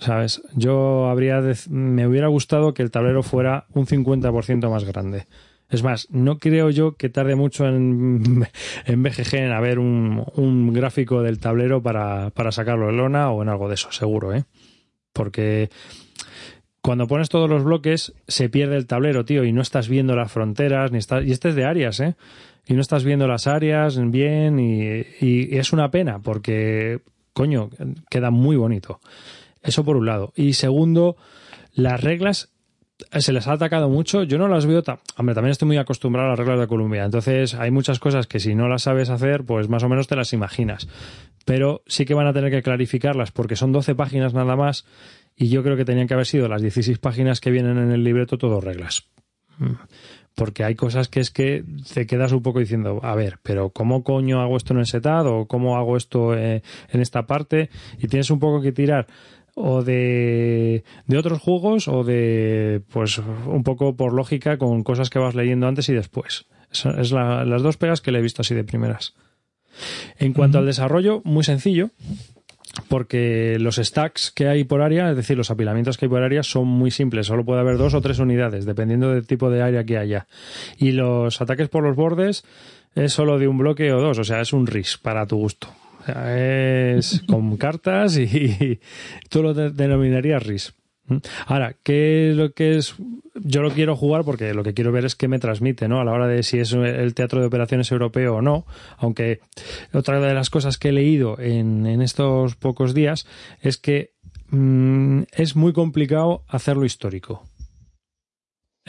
¿Sabes? Yo habría me hubiera gustado que el tablero fuera un 50% más grande. Es más, no creo yo que tarde mucho en, en BGG en haber un, un gráfico del tablero para, para, sacarlo en lona o en algo de eso, seguro, ¿eh? Porque cuando pones todos los bloques se pierde el tablero, tío, y no estás viendo las fronteras, ni estás, y este es de áreas, ¿eh? Y no estás viendo las áreas bien y, y es una pena porque, coño, queda muy bonito. Eso por un lado. Y segundo, las reglas se les ha atacado mucho. Yo no las veo tan. Hombre, también estoy muy acostumbrado a las reglas de Colombia. Entonces, hay muchas cosas que si no las sabes hacer, pues más o menos te las imaginas. Pero sí que van a tener que clarificarlas porque son 12 páginas nada más. Y yo creo que tenían que haber sido las 16 páginas que vienen en el libreto, todo reglas. Porque hay cosas que es que te quedas un poco diciendo, a ver, pero ¿cómo coño hago esto en el setad? ¿O cómo hago esto eh, en esta parte? Y tienes un poco que tirar o de, de otros juegos o de, pues, un poco por lógica con cosas que vas leyendo antes y después. Es, las dos pegas que le he visto así de primeras. En cuanto al desarrollo, muy sencillo, porque los stacks que hay por área, es decir, los apilamientos que hay por área son muy simples, solo puede haber dos o tres unidades, dependiendo del tipo de área que haya. Y los ataques por los bordes es solo de un bloque o dos, o sea, es un RIS para tu gusto es con cartas y, tú lo denominarías RIS. Ahora, ¿qué es lo que es? Yo lo quiero jugar porque lo que quiero ver es qué me transmite, ¿no? A la hora de si es el teatro de operaciones europeo o no. Aunque otra de las cosas que he leído en, estos pocos días es que mm, es muy complicado hacerlo histórico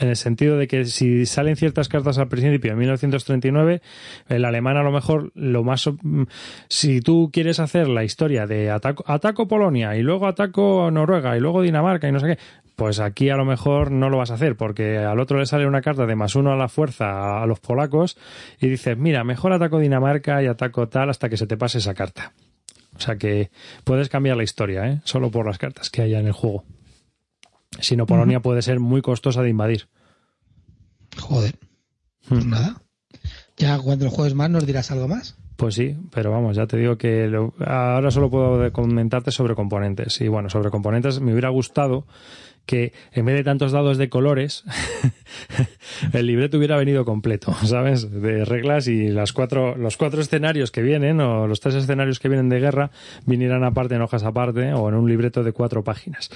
en el sentido de que si salen ciertas cartas al principio en 1939, el alemán a lo mejor lo más mm, si tú quieres hacer la historia de ataco, ataco Polonia y luego ataco Noruega y luego Dinamarca y no sé qué, pues aquí a lo mejor no lo vas a hacer porque al otro le sale una carta de más uno a la fuerza a los polacos y dices, mira, mejor ataco Dinamarca y ataco tal hasta que se te pase esa carta. O sea que puedes cambiar la historia, ¿eh? solo por las cartas que haya en el juego. Si no, Polonia puede ser muy costosa de invadir. Joder. Pues hmm. nada. Ya cuando el jueves más nos dirás algo más. Pues sí, pero vamos, ya te digo que ahora solo puedo comentarte sobre componentes. Y bueno, sobre componentes me hubiera gustado que en vez de tantos dados de colores, el libreto hubiera venido completo, ¿sabes? De reglas y las cuatro, los cuatro escenarios que vienen, o los tres escenarios que vienen de guerra, vinieran aparte en hojas aparte, o en un libreto de cuatro páginas.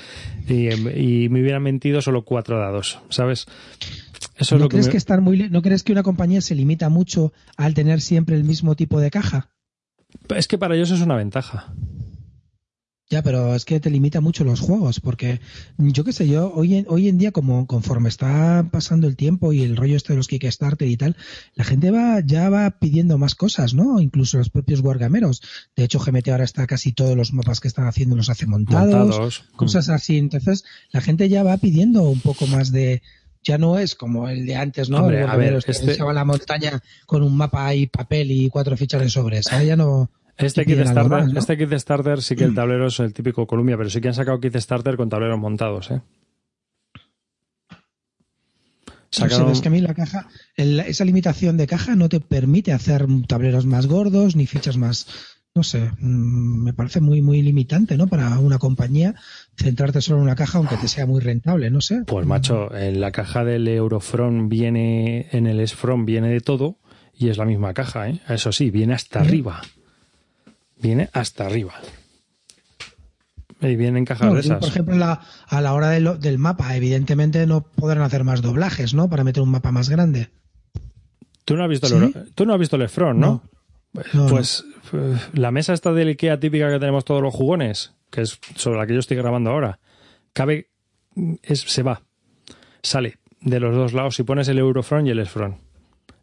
Y, y me hubieran mentido solo cuatro dados, ¿sabes? ¿No crees que, muy, ¿No crees que una compañía se limita mucho al tener siempre el mismo tipo de caja? Es que para ellos es una ventaja. Ya, pero es que te limita mucho los juegos, porque yo qué sé, yo hoy en, hoy en día, como conforme está pasando el tiempo y el rollo este de los Kickstarter y tal, la gente va ya va pidiendo más cosas, ¿no? Incluso los propios guargameros. De hecho, GMT ahora está casi todos los mapas que están haciendo los hace montados, cosas así. Entonces, la gente ya va pidiendo un poco más de, ya no es como el de antes, ¿no? a ver, este... a la montaña con un mapa y papel y cuatro fichas de sobres. ya no. Este kit, starter, este kit starter sí que el tablero es el típico Columbia, pero sí que han sacado kit starter con tableros montados, ¿eh? Sacaron... es que a mí la caja, esa limitación de caja no te permite hacer tableros más gordos ni fichas más, no sé, mm, me parece muy, muy limitante, ¿no? Para una compañía centrarte solo en una caja, aunque te sea muy rentable, no sé. Pues macho, en la caja del Eurofront viene, en el S-Front viene de todo y es la misma caja, ¿eh? Eso sí, viene hasta arriba. Viene hasta arriba. Y viene en cajas de esas. Por ejemplo, a la hora del mapa, evidentemente no podrán hacer más doblajes, ¿no? Para meter un mapa más grande. Tú no has visto, el, ¿tú no has visto el ¿no? Pues eh, la mesa esta del IKEA típica que tenemos todos los jugones, que es sobre la que yo estoy grabando ahora, cabe, es, se va, sale de los dos lados si pones el Eurofront y el Esfront.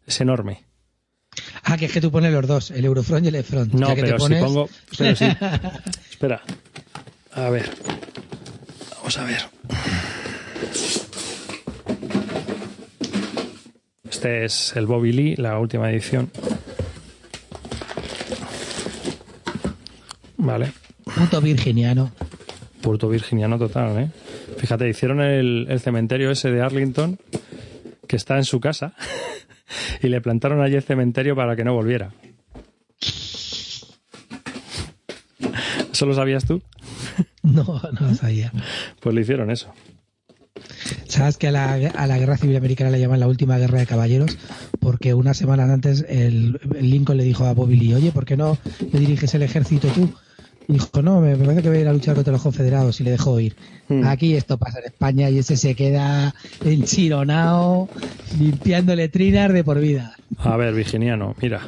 Es enorme. Ah, que es que tú pones los dos, el Eurofront y el Esfront. No, pero si pongo. Pero sí. Espera. A ver. Vamos a ver. Este es el Bobby Lee, la última edición. Vale. Puto virginiano. Puerto virginiano total, ¿eh? Fíjate, hicieron el, el cementerio ese de Arlington, que está en su casa, y le plantaron allí el cementerio para que no volviera. ¿Eso lo sabías tú? No, no lo sabía. Pues le hicieron eso. ¿Sabes que a la, a la guerra civil americana le llaman la última guerra de caballeros? Porque unas semanas antes el, el Lincoln le dijo a Bobby Lee, oye, ¿por qué no me diriges el ejército tú? Dijo, no, me, parece que voy a ir a luchar contra los confederados y le dejó ir. Hmm. Aquí esto pasa en España y ese se queda enchironado, limpiando letrinas de por vida. A ver, virginiano, mira.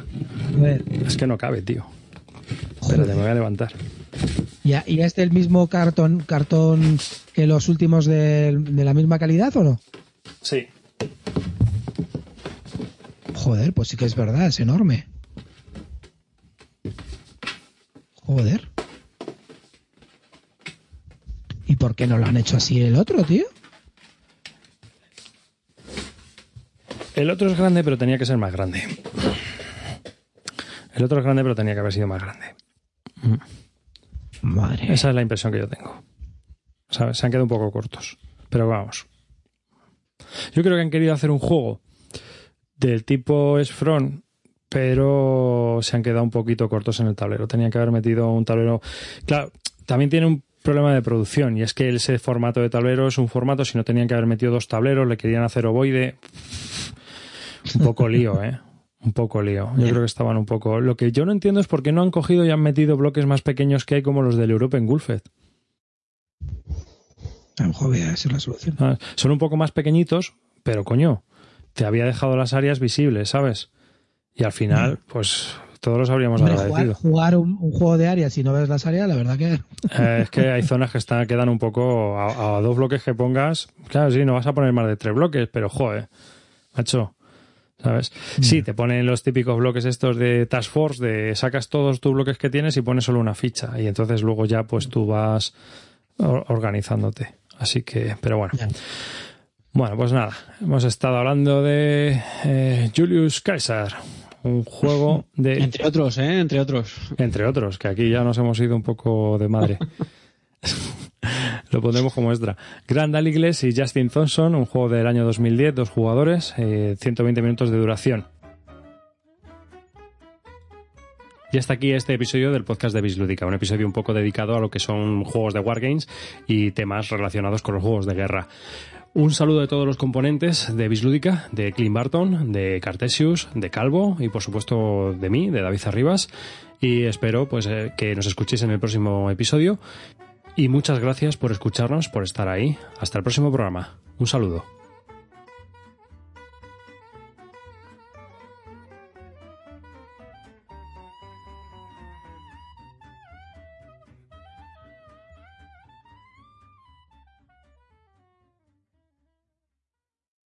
A ver, Es que no cabe, tío. Espérate, me voy a levantar. ¿y, a- y este el mismo cartón cartón que los últimos de, de la misma calidad o no? Sí. Joder, pues sí que es verdad, es enorme. Joder. ¿Y por qué no lo han hecho así el otro, tío? El otro es grande, pero tenía que ser más grande. El otro es grande, pero tenía que haber sido más grande. Madre. Esa es la impresión que yo tengo. ¿Sabes? Se han quedado un poco cortos. Pero vamos. Yo creo que han querido hacer un juego del tipo S-Front, pero se han quedado un poquito cortos en el tablero. Tenían que haber metido un tablero. Claro, también tiene un problema de producción y es que ese formato de tablero es un formato. Si no tenían que haber metido dos tableros, le querían hacer ovoide. Un poco lío, ¿eh? Un poco lío. Yo creo que estaban un poco. Lo que yo no entiendo es por qué no han cogido y han metido bloques más pequeños que hay como los del European Gulfed. A lo mejor voy a ser la solución. Ah, Son un poco más pequeñitos, pero coño, te había dejado las áreas visibles, ¿sabes? Y al final, pues todos los habríamos Hombre, jugar, agradecido. jugar un, un juego de áreas si no ves las áreas, la verdad que. Eh, es que hay zonas que están, quedan un poco a, a dos bloques que pongas. Claro, sí, no vas a poner más de tres bloques, pero joder, macho. ¿Sabes? Sí, te ponen los típicos bloques estos de Task Force, de sacas todos tus bloques que tienes y pones solo una ficha. Y entonces luego ya pues tú vas or- organizándote. Así que, pero bueno. Bueno, pues nada, hemos estado hablando de eh, Julius Caesar, un juego de, Entre otros, ¿eh? Entre otros. entre otros, que aquí ya nos hemos ido un poco de madre. Lo pondremos como extra. Grand Aligles y Justin Thompson, un juego del año 2010, dos jugadores, eh, 120 minutos de duración. Y hasta aquí este episodio del podcast de Bislúdica, un episodio un poco dedicado a lo que son juegos de Wargames y temas relacionados con los juegos de guerra. Un saludo de todos los componentes de Bislúdica, de Clint Barton, de Cartesius, de Calvo y por supuesto de mí, de David Arribas. Y espero pues eh, que nos escuchéis en el próximo episodio. Y muchas gracias por escucharnos, por estar ahí. Hasta el próximo programa. Un saludo.